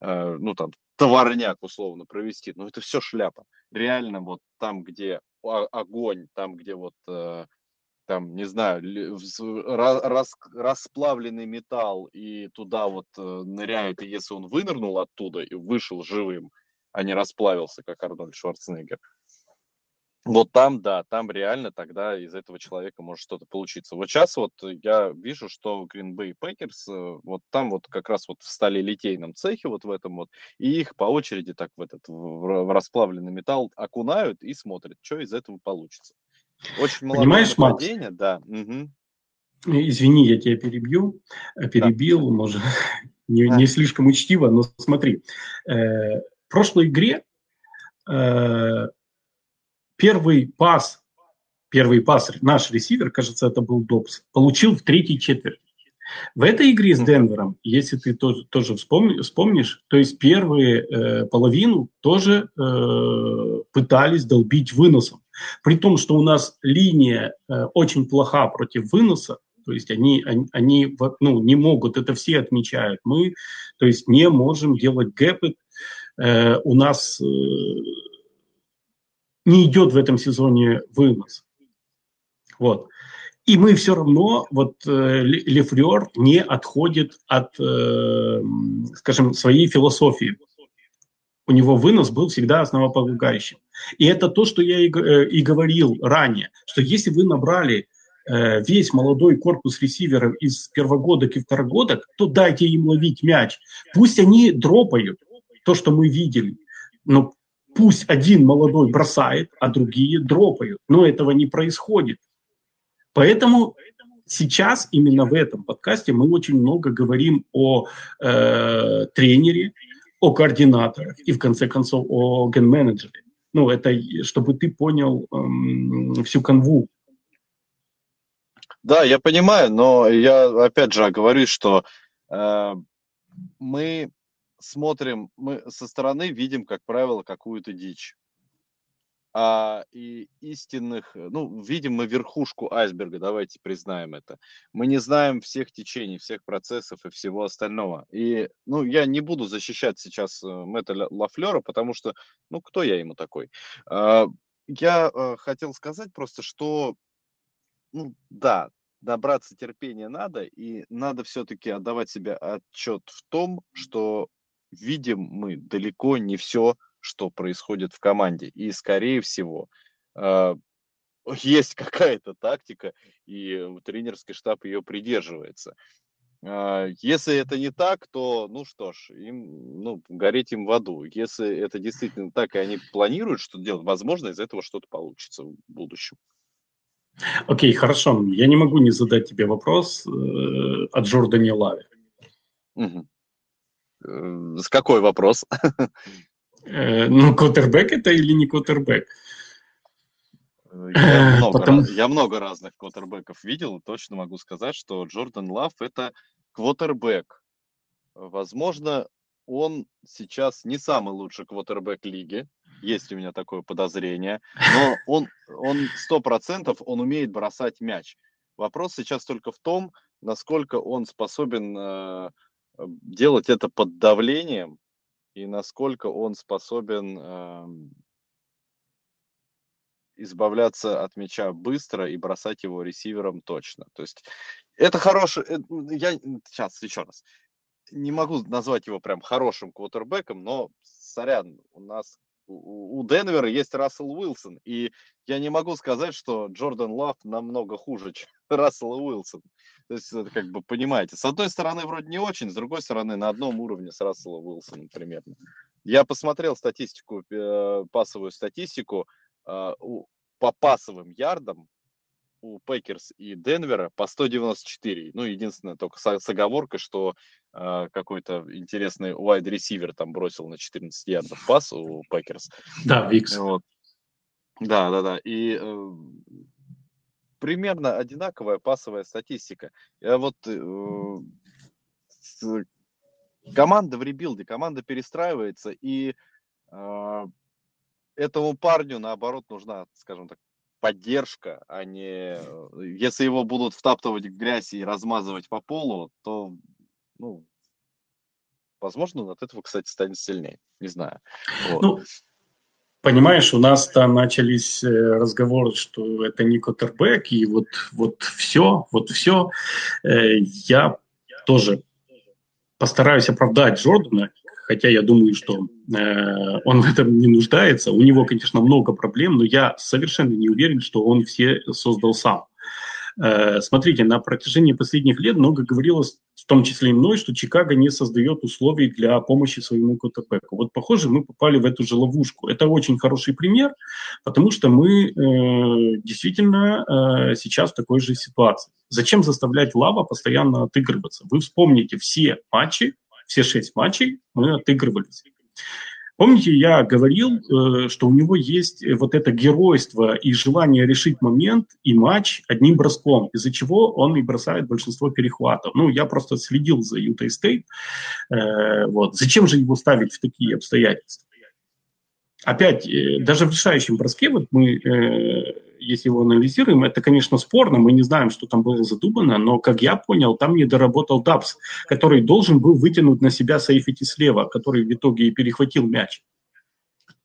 э, ну, там, товарняк условно провести. Но это все шляпа. Реально вот там, где огонь, там, где вот там, не знаю, рас, расплавленный металл и туда вот э, ныряют, и если он вынырнул оттуда и вышел живым, а не расплавился, как Арнольд Шварценеггер, вот там, да, там реально тогда из этого человека может что-то получиться. Вот сейчас вот я вижу, что Green Bay Packers, э, вот там вот как раз вот в стали-литейном цехе вот в этом вот, и их по очереди так в этот, в расплавленный металл окунают и смотрят, что из этого получится. Очень молодое Понимаешь, нападение, Макс? да. Угу. Извини, я тебя перебью, э, перебил, да. может, не, не слишком учтиво, но смотри, э, в прошлой игре э, первый пас, первый пас наш ресивер, кажется, это был Добс, получил в третьей четверти. В этой игре с Денвером, если ты тоже, тоже вспомни, вспомнишь, то есть первые э, половину тоже э, пытались долбить выносом. При том, что у нас линия э, очень плоха против выноса, то есть они, они, они ну, не могут, это все отмечают. Мы, то есть не можем делать гэпы. Э, у нас э, не идет в этом сезоне вынос. Вот. И мы все равно, вот э, Лефлер не отходит от, э, скажем, своей философии. У него вынос был всегда основополагающим. И это то, что я и, э, и говорил ранее, что если вы набрали э, весь молодой корпус ресиверов из первогодок и второгодок, то дайте им ловить мяч. Пусть они дропают то, что мы видели. Но пусть один молодой бросает, а другие дропают. Но этого не происходит. Поэтому сейчас именно в этом подкасте мы очень много говорим о э, тренере, о координаторах и в конце концов о ген-менеджере. Ну, это чтобы ты понял эм, всю канву. Да, я понимаю, но я опять же говорю, что э, мы смотрим, мы со стороны видим, как правило, какую-то дичь. А, и истинных, ну, видим мы верхушку айсберга, давайте признаем это. Мы не знаем всех течений, всех процессов и всего остального. И, ну, я не буду защищать сейчас э, Мэтта Лафлера, потому что, ну, кто я ему такой? А, я а, хотел сказать просто, что, ну, да, добраться терпения надо, и надо все-таки отдавать себе отчет в том, что видим мы далеко не все, что происходит в команде. И, скорее всего, а, есть какая-то тактика, и тренерский штаб ее придерживается. А, если это не так, то, ну что ж, им, ну, гореть им в аду. Если это действительно так, и они планируют что делать, возможно, из этого что-то получится в будущем. Окей, okay, хорошо. Я не могу не задать тебе вопрос э, о Джордане Лаве. Угу. Э, с какой вопрос? Э, ну, Коттербек это или не Коттербек? Э, я много, Потом... раз, я много разных квотербеков видел, и точно могу сказать, что Джордан Лав это квотербек. Возможно, он сейчас не самый лучший квотербек лиги, есть у меня такое подозрение, но он, он 100% он умеет бросать мяч. Вопрос сейчас только в том, насколько он способен Э, делать это под давлением и насколько он способен э, избавляться от мяча быстро и бросать его ресивером точно. То есть это хороший... Э, я сейчас еще раз. Не могу назвать его прям хорошим квотербеком, но, сорян, у нас у Денвера есть Рассел Уилсон, и я не могу сказать, что Джордан Лав намного хуже, чем Рассел Уилсон. То есть, это как бы, понимаете, с одной стороны вроде не очень, с другой стороны на одном уровне с Расселом Уилсоном примерно. Я посмотрел статистику, э, пасовую статистику э, по пасовым ярдам у Packers и Денвера по 194. Ну, единственное, только с, с оговоркой, что э, какой-то интересный wide receiver там бросил на 14 ярдов пас у Packers. Да, Викс. Вот. Да, да, да. И э, примерно одинаковая пасовая статистика. Я вот э, команда в rebuild е, команда перестраивается, и э, этому парню, наоборот, нужна, скажем так, поддержка, а не... Э, если его будут втаптывать в грязь и размазывать по полу, то, ну, возможно, он от этого, кстати, станет сильнее. Не знаю. Вот. Ну, Понимаешь, у нас там начались э, разговоры, что это не Коттербек, и вот, вот все, вот все. Э, я тоже постараюсь оправдать Джордана, хотя я думаю, что э, он в этом не нуждается. У него, конечно, много проблем, но я совершенно не уверен, что он все создал сам. Э, смотрите, на протяжении последних лет много говорилось, в том числе и мной, что Чикаго не создает условий для помощи своему квотербеку. Вот, похоже, мы попали в эту же ловушку. Это очень хороший пример, потому что мы э, действительно э, сейчас в такой же ситуации. Зачем заставлять Лава постоянно отыгрываться? Вы вспомните все матчи, все шесть матчей мы отыгрывались. Помните, я говорил, э, что у него есть вот это геройство и желание решить момент и матч одним броском, из-за чего он и бросает большинство перехватов. Ну, я просто следил за Ютой Стейт. Э, вот. Зачем же его ставить в такие обстоятельства? Опять, э, даже в решающем броске, вот мы если его анализируем, это, конечно, спорно, мы не знаем, что там было задумано, но, как я понял, там не доработал Дабс, который должен был вытянуть на себя сейфити слева, который в итоге и перехватил мяч.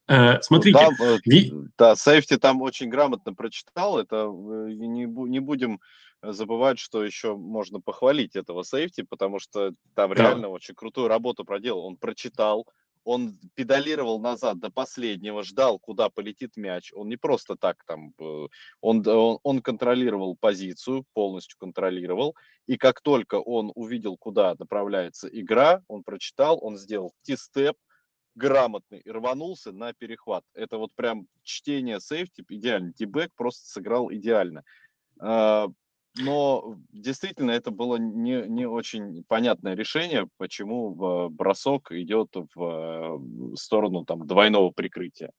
Э, смотрите. Да, э, ви... да, сейфти там очень грамотно прочитал, это э, не, не будем забывать, что еще можно похвалить этого сейфти, потому что там да. реально очень крутую работу проделал. Он прочитал, он педалировал назад до последнего, ждал, куда полетит мяч. Он не просто так там, э, он, он, он контролировал позицию, полностью контролировал. И как только он увидел, куда направляется игра, он прочитал, он сделал ти-степ, грамотный и рванулся на перехват. Это вот прям чтение сейфти идеально. Дебэк просто сыграл идеально. Но действительно это было не, не очень понятное решение, почему бросок идет в сторону там, двойного прикрытия.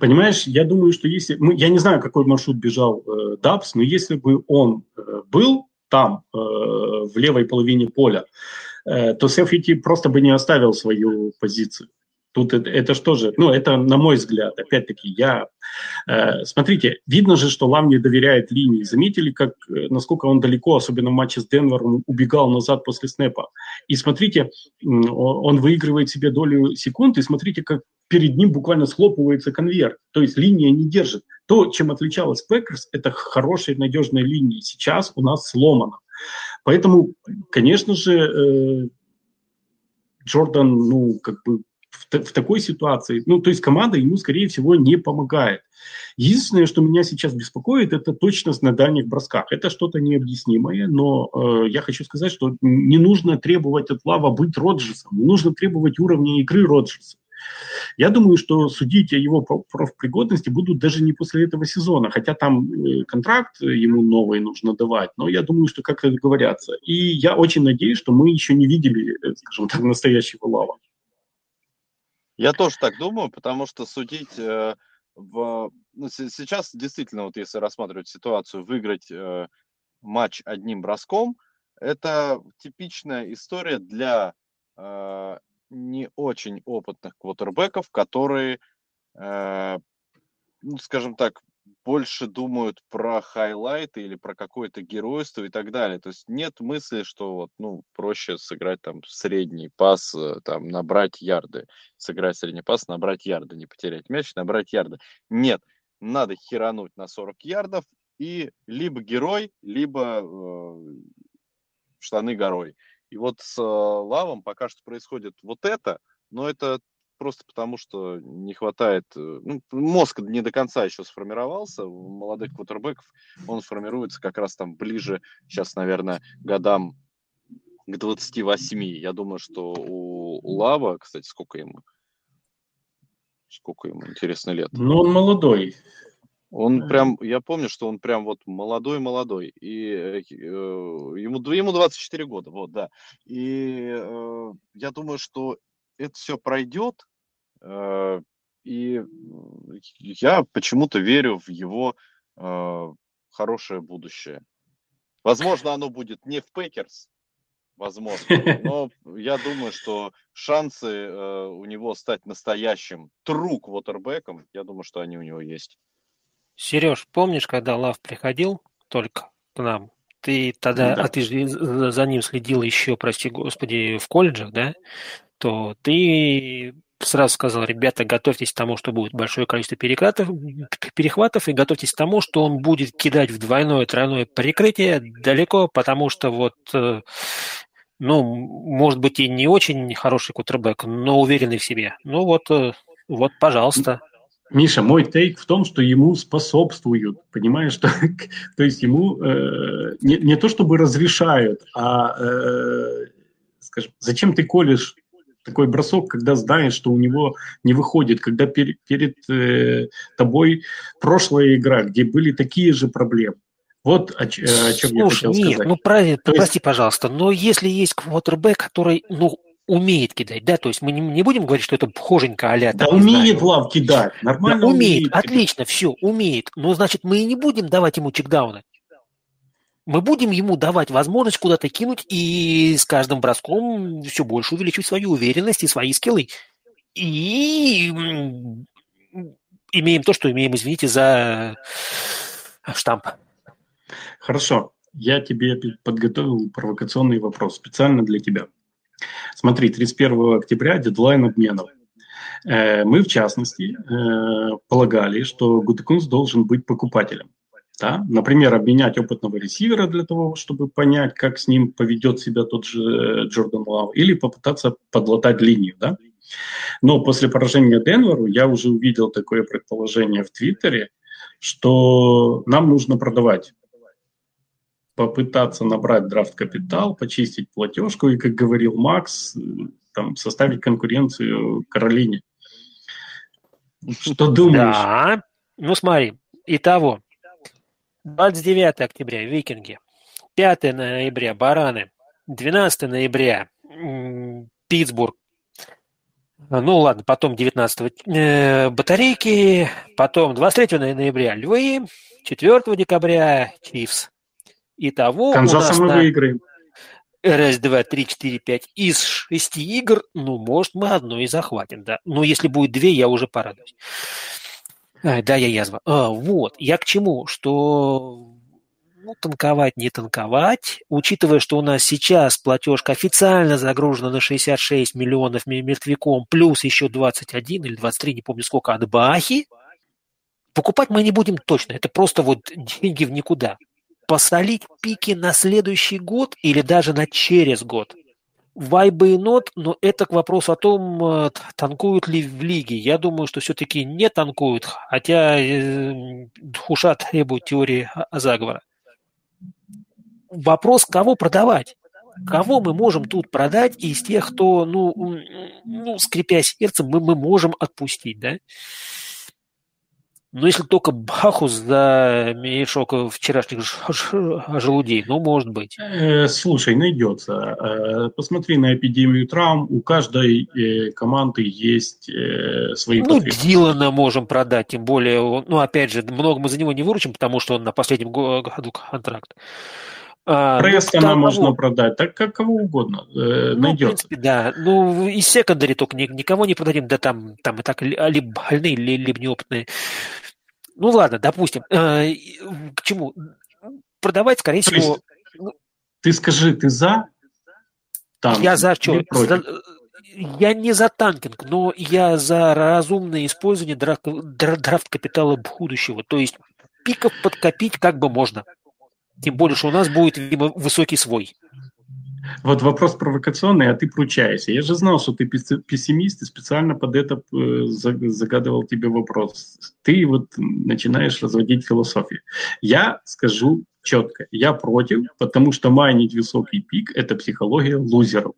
Понимаешь, я думаю, что если... Ну, я не знаю, какой маршрут бежал э, Дабс, но если бы он э, был там, э, в левой половине поля, э, то Сефити просто бы не оставил свою позицию. Тут это, это что же? Ну, это на мой взгляд. Опять-таки, я... Э, смотрите, видно же, что Лав не доверяет линии. Заметили, как, э, насколько он далеко, особенно в матче с Денвером, убегал назад после снэпа. И смотрите, он выигрывает себе долю секунд, и смотрите, как перед ним буквально схлопывается конверт. То есть линия не держит. То, чем отличалась Packers, это хорошей надежной линии. Сейчас у нас сломано. Поэтому, конечно же, э, Джордан, ну, как бы в, в такой ситуации, ну, то есть команда ему, скорее всего, не помогает. Единственное, что меня сейчас беспокоит, это точность на дальних бросках. Это что-то необъяснимое, но э, я хочу сказать, что не нужно требовать от Лава быть Роджерсом, не нужно требовать уровня игры Роджерса. Я думаю, что судить о его профпригодности будут даже не после этого сезона, хотя там э, контракт ему новый нужно давать, но я думаю, что как-то договорятся. И я очень надеюсь, что мы еще не видели, э, скажем так, настоящего Лава. Я тоже так думаю, потому что судить э, в... Ну, сейчас действительно, вот если рассматривать ситуацию, выиграть э, матч одним броском, это типичная история для э, не очень опытных квотербеков, которые, э, ну, скажем так, больше думают про хайлайты или про какое-то геройство и так далее. То есть нет мысли, что вот, ну, проще сыграть там средний пас, э, там, набрать ярды. Сыграть средний пас, набрать ярды, не потерять мяч, набрать ярды. Нет, надо херануть на 40 ярдов и либо герой, либо э, штаны горой. И вот с э, Лавом пока что происходит вот это, но это просто потому, что не хватает... Э, ну, мозг не до конца еще сформировался. У молодых квотербеков он сформируется как раз там ближе, сейчас, наверное, годам к 28. Я думаю, что у, у Лава, кстати, сколько ему? Сколько ему, интересно, лет? Ну, он молодой. Он прям, я помню, что он прям вот молодой-молодой. И э, э ему, ему 24 года, вот, да. И э, я думаю, что это все пройдет, э, и я почему-то верю в его э, хорошее будущее. Возможно, оно будет не в Packers, возможно, но я думаю, что шансы э, у него стать настоящим true квотербеком, я думаю, что они у него есть. Сереж, помнишь, когда Лав приходил только к нам? Ты тогда, да. а ты же за ним следил еще, прости господи, в колледжах, да? То ты сразу сказал, ребята, готовьтесь к тому, что будет большое количество перехватов, перехватов и готовьтесь к тому, что он будет кидать в двойное, тройное прикрытие далеко, потому что вот э, Ну, может быть, и не очень хороший кутербэк, но уверенный в себе. Ну вот, э, вот, пожалуйста. Миша, мой тейк в том, что ему способствуют, понимаешь, то есть ему э, не, не то чтобы разрешают, а, э, скажем, зачем ты колешь такой бросок, когда знаешь, что у него не выходит, когда пер, перед э, тобой прошлая игра, где были такие же проблемы. Вот о, о чем Слушай, я хотел нет, сказать. ну правильно, То прости, есть... пожалуйста, но если есть квотербек, который, ну, умеет кидать, да, то есть мы не, не будем говорить, что это хоженька а Да умеет Лав кидать, нормально да, умеет. умеет отлично, все, умеет, но значит мы и не будем давать ему чекдауны. Мы будем ему давать возможность куда-то кинуть и с каждым броском все больше увеличивать свою уверенность и свои скиллы. И имеем то, что имеем, извините за штамп. Хорошо, я тебе подготовил провокационный вопрос специально для тебя. Смотри, 31 октября дедлайн обменов. Э, мы, в частности, э, полагали, что Гудекунс должен быть покупателем. Да? Например, обменять опытного ресивера для того, чтобы понять, как с ним поведет себя тот же Джордан Лав, или попытаться подлатать линию. Да? Но после поражения Денверу я уже увидел такое предположение в Твиттере, что нам нужно продавать попытаться набрать драфт-капитал, почистить платежку и, как говорил Макс, там, составить конкуренцию Каролине. Что думаешь? Да, ну смотри, итого, 29 октября – Викинги, 5 ноября – Бараны, 12 ноября – Питтсбург, ну ладно, потом 19 э, батарейки, потом 23 ноября Львы, 4 декабря Чивс, Итого Канзаса мы на... выиграем. Раз, два, три, четыре, пять из шести игр, ну, может, мы одну и захватим, да. Но если будет две, я уже порадуюсь. Да, я язва. А, вот, я к чему? Что ну, танковать, не танковать, учитывая, что у нас сейчас платежка официально загружена на 66 миллионов мертвяком, плюс еще 21 или 23, не помню сколько, от Бахи, покупать мы не будем точно. Это просто вот деньги в никуда посолить пики на следующий год или даже на через год. Why be not? Но это к вопросу о том, э, танкуют ли в лиге. Я думаю, что все-таки не танкуют, хотя э, Хуша требует теории заговора. Вопрос, кого продавать? Кого мы можем тут продать из тех, кто, ну, ну скрипя сердцем, мы, мы можем отпустить, да? Ну, если только Бахус за мешок вчерашних желудей, ну, может быть. Э, слушай, найдется. Э, посмотри на эпидемию травм. У каждой э, команды есть свои Ну, Дилана можем продать, тем более, ну, опять же, много мы за него не выручим, потому что он на последнем году контракт. А, Престона ну, можно продать, так как кого угодно э, ну, найдет. В принципе, да. Ну, из секондари только никого не продадим, да там, там и так либо больные, либо неопытные. Ну ладно, допустим. Э, к чему? Продавать, скорее То всего... Ну ты скажи, ты за? Танк, я за что? За, я не за танкинг, но я за разумное использование драфт-капитала будущего. То есть пиков подкопить как бы можно. Тем более, что у нас будет, видимо, высокий свой. Вот вопрос провокационный, а ты пручаешься. Я же знал, что ты пессимист, и специально под это э, загадывал тебе вопрос. Ты вот начинаешь разводить философию. Я скажу четко, я против, потому что майнить высокий пик – это психология лузеров.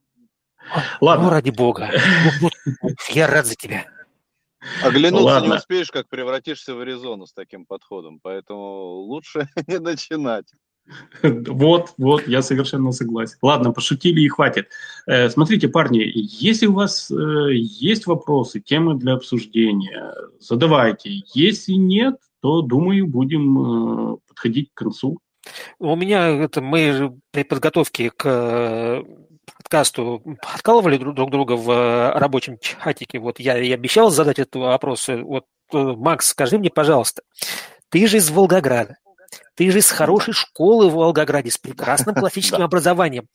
Ладно. Ну, ради бога. Я рад за тебя. Оглянуться Ладно. не успеешь, как превратишься в Аризону с таким подходом. Поэтому лучше не начинать. Вот, вот, я совершенно согласен. Ладно, пошутили и хватит. Э, смотрите, парни, если у вас э, есть вопросы, темы для обсуждения, задавайте. Если нет, то, думаю, будем э, подходить к концу. У меня это мы при подготовке к подкасту подкалывали друг друга в рабочем чатике. Вот я и обещал задать этот вопрос. Вот, Макс, скажи мне, пожалуйста, ты же из Волгограда. Ты же из хорошей школы в Волгограде, с прекрасным классическим образованием.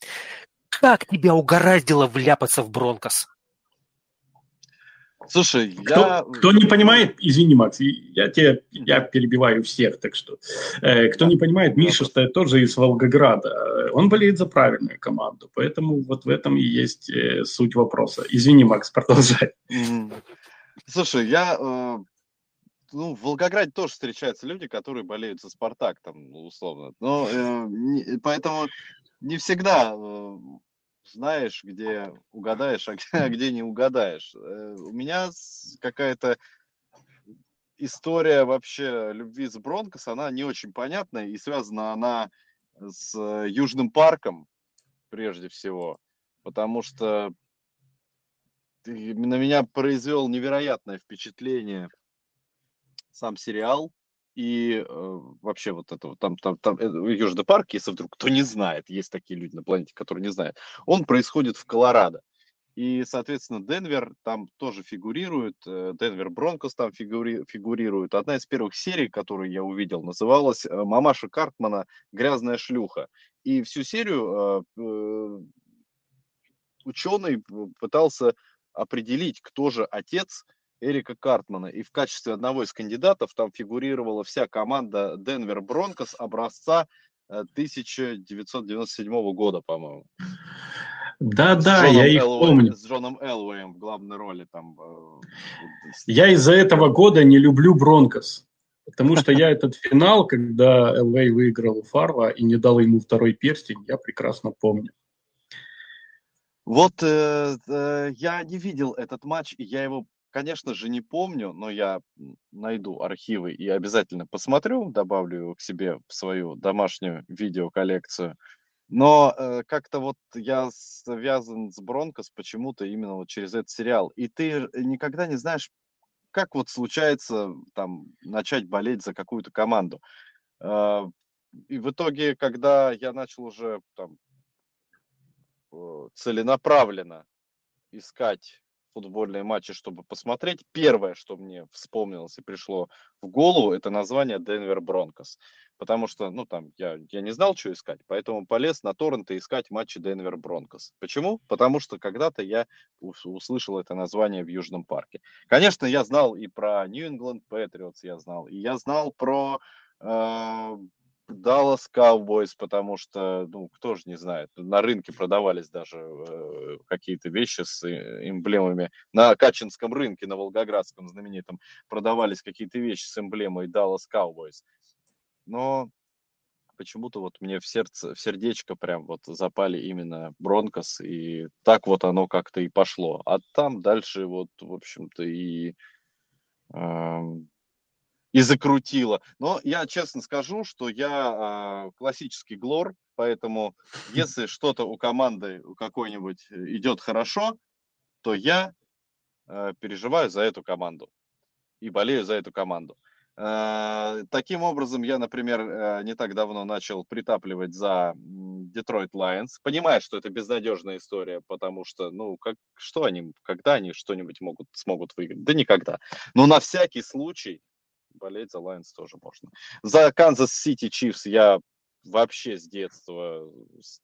Как тебя угораздило вляпаться в Бронкос? Слушай, кто, я... кто не понимает, извини, Макс, я тебе я перебиваю всех, так что э, кто не понимает, Миша что тоже из Волгограда, он болеет за правильную команду, поэтому вот в этом и есть э, суть вопроса. Извини, Макс, продолжай. Слушай, я э, ну, в Волгограде тоже встречаются люди, которые болеют за Спартак, там, условно. Но э, не, поэтому не всегда э, знаешь, где угадаешь, а где, а где не угадаешь. Э, у меня какая-то история вообще любви с Бронкос, она не очень понятная, и связана она с Южным парком, прежде всего, потому что на меня произвел невероятное впечатление сам сериал и э, вообще вот это вот там, там, там э, Южный парк, если вдруг кто не знает, есть такие люди на планете, которые не знают, он происходит в Колорадо. И, соответственно, Денвер там тоже фигурирует, э, Денвер Бронкос там фигури, фигурирует. Одна из первых серий, которую я увидел, называлась э, «Мамаша Картмана. Грязная шлюха». И всю серию ученый пытался определить, кто же отец Эрика Картмана. И в качестве одного из кандидатов там фигурировала вся команда Денвер Бронкос образца 1997 э, года, по-моему. Да, да, я их Элвей, помню. С Джоном Элвеем в главной роли там. Э, я из-за этого года не люблю Бронкос. Потому что я этот финал, когда Элвей выиграл у Фарва и не дал ему второй перстень, я прекрасно помню. Вот э, э, я не видел этот матч, и я его Конечно же, не помню, но я найду архивы и обязательно посмотрю, добавлю его к себе в свою домашнюю видеоколлекцию. Но э, как-то вот я связан с Бронкос почему-то именно вот через этот сериал. И ты никогда не знаешь, как вот случается там начать болеть за какую-то команду. Э, и в итоге, когда я начал уже там э, целенаправленно искать футбольные матчи, чтобы посмотреть, первое, что мне вспомнилось и пришло в голову, это название Денвер Бронкос. Потому что, ну, там, я, я не знал, что искать, поэтому полез на торренты искать матчи Денвер Бронкос. Почему? Потому что когда-то я услышал это название в Южном парке. Конечно, я знал и про Нью Ингланд Патриотс, я знал, и я знал про э, Dallas Cowboys, потому что, ну, кто же не знает, на рынке продавались даже э, какие-то вещи с э, эмблемами. На Качинском рынке, на Волгоградском знаменитом, продавались какие-то вещи с эмблемой Dallas Cowboys. Но почему-то вот мне в сердце, в сердечко прям вот запали именно Бронкос, и так вот оно как-то и пошло. А там дальше вот, в общем-то, и э, и закрутило. Но я честно скажу, что я э, классический глор, поэтому если что-то у команды у какой-нибудь идет хорошо, то я э, переживаю за эту команду и болею за эту команду. Э, таким образом, я, например, э, не так давно начал притапливать за Detroit Lions, понимая, что это безнадежная история, потому что, ну, как, что они, когда они что-нибудь могут, смогут выиграть? Да никогда. Но на всякий случай болеть за Lions тоже можно. За Канзас Сити Чифс я вообще с детства,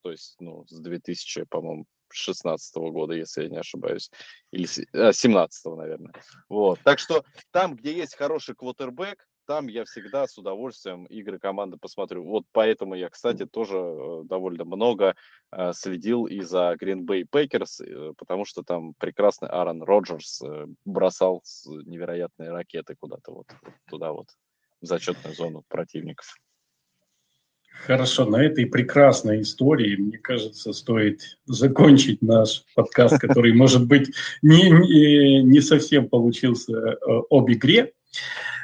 то есть, ну, с 2000, по-моему, 16 года, если я не ошибаюсь, или 17 э, наверное. Вот. Так что там, где есть хороший квотербек, там я всегда с удовольствием игры команды посмотрю. Вот поэтому я, кстати, тоже э, довольно много э, следил и за Green Bay Packers, э, потому что там прекрасный Аарон Роджерс бросал невероятные ракеты куда-то вот туда вот, в зачетную зону противников. Хорошо, на этой прекрасной истории, мне кажется, стоит закончить наш подкаст, который, может быть, не, не, не совсем получился об игре,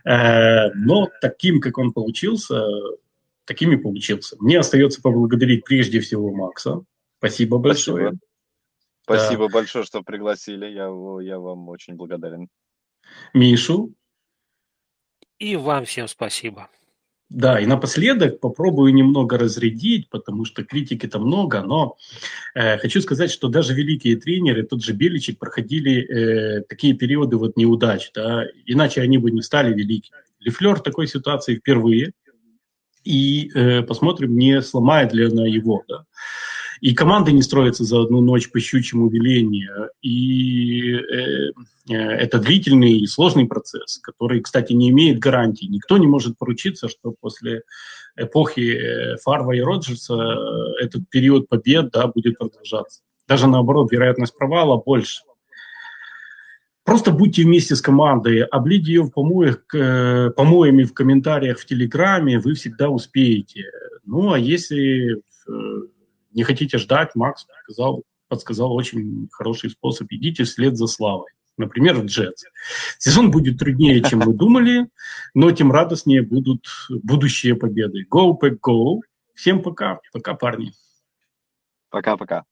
но таким, как он получился, таким и получился. Мне остается поблагодарить прежде всего Макса. Спасибо большое. Спасибо, Спасибо да. большое, что пригласили. Я, я вам очень благодарен. Мишу. И вам всем спасибо. Да, и напоследок попробую немного разрядить, потому что критики то много, но э, хочу сказать, что даже великие тренеры, тот же Беличик, проходили э, такие периоды вот неудач, да, иначе они бы не стали великими. Лефлер в такой ситуации впервые, и э, посмотрим, не сломает ли она его, да. И команды не строятся за одну ночь по щучьему велению. И э, э, это длительный и сложный процесс, который, кстати, не имеет гарантий. Никто не может поручиться, что после эпохи э, Фарва и Роджерса этот период побед да, будет продолжаться. Даже наоборот, вероятность провала больше. Просто будьте вместе с командой, облить ее в помоях, э, помоями в комментариях в Телеграме, вы всегда успеете. Ну, а если э, не хотите ждать, Макс подсказал, подсказал очень хороший способ. Идите вслед за славой. Например, в Джетс. Сезон будет труднее, чем мы думали, но тем радостнее будут будущие победы. Go, Pack, go! Всем пока. Пока, парни. Пока-пока.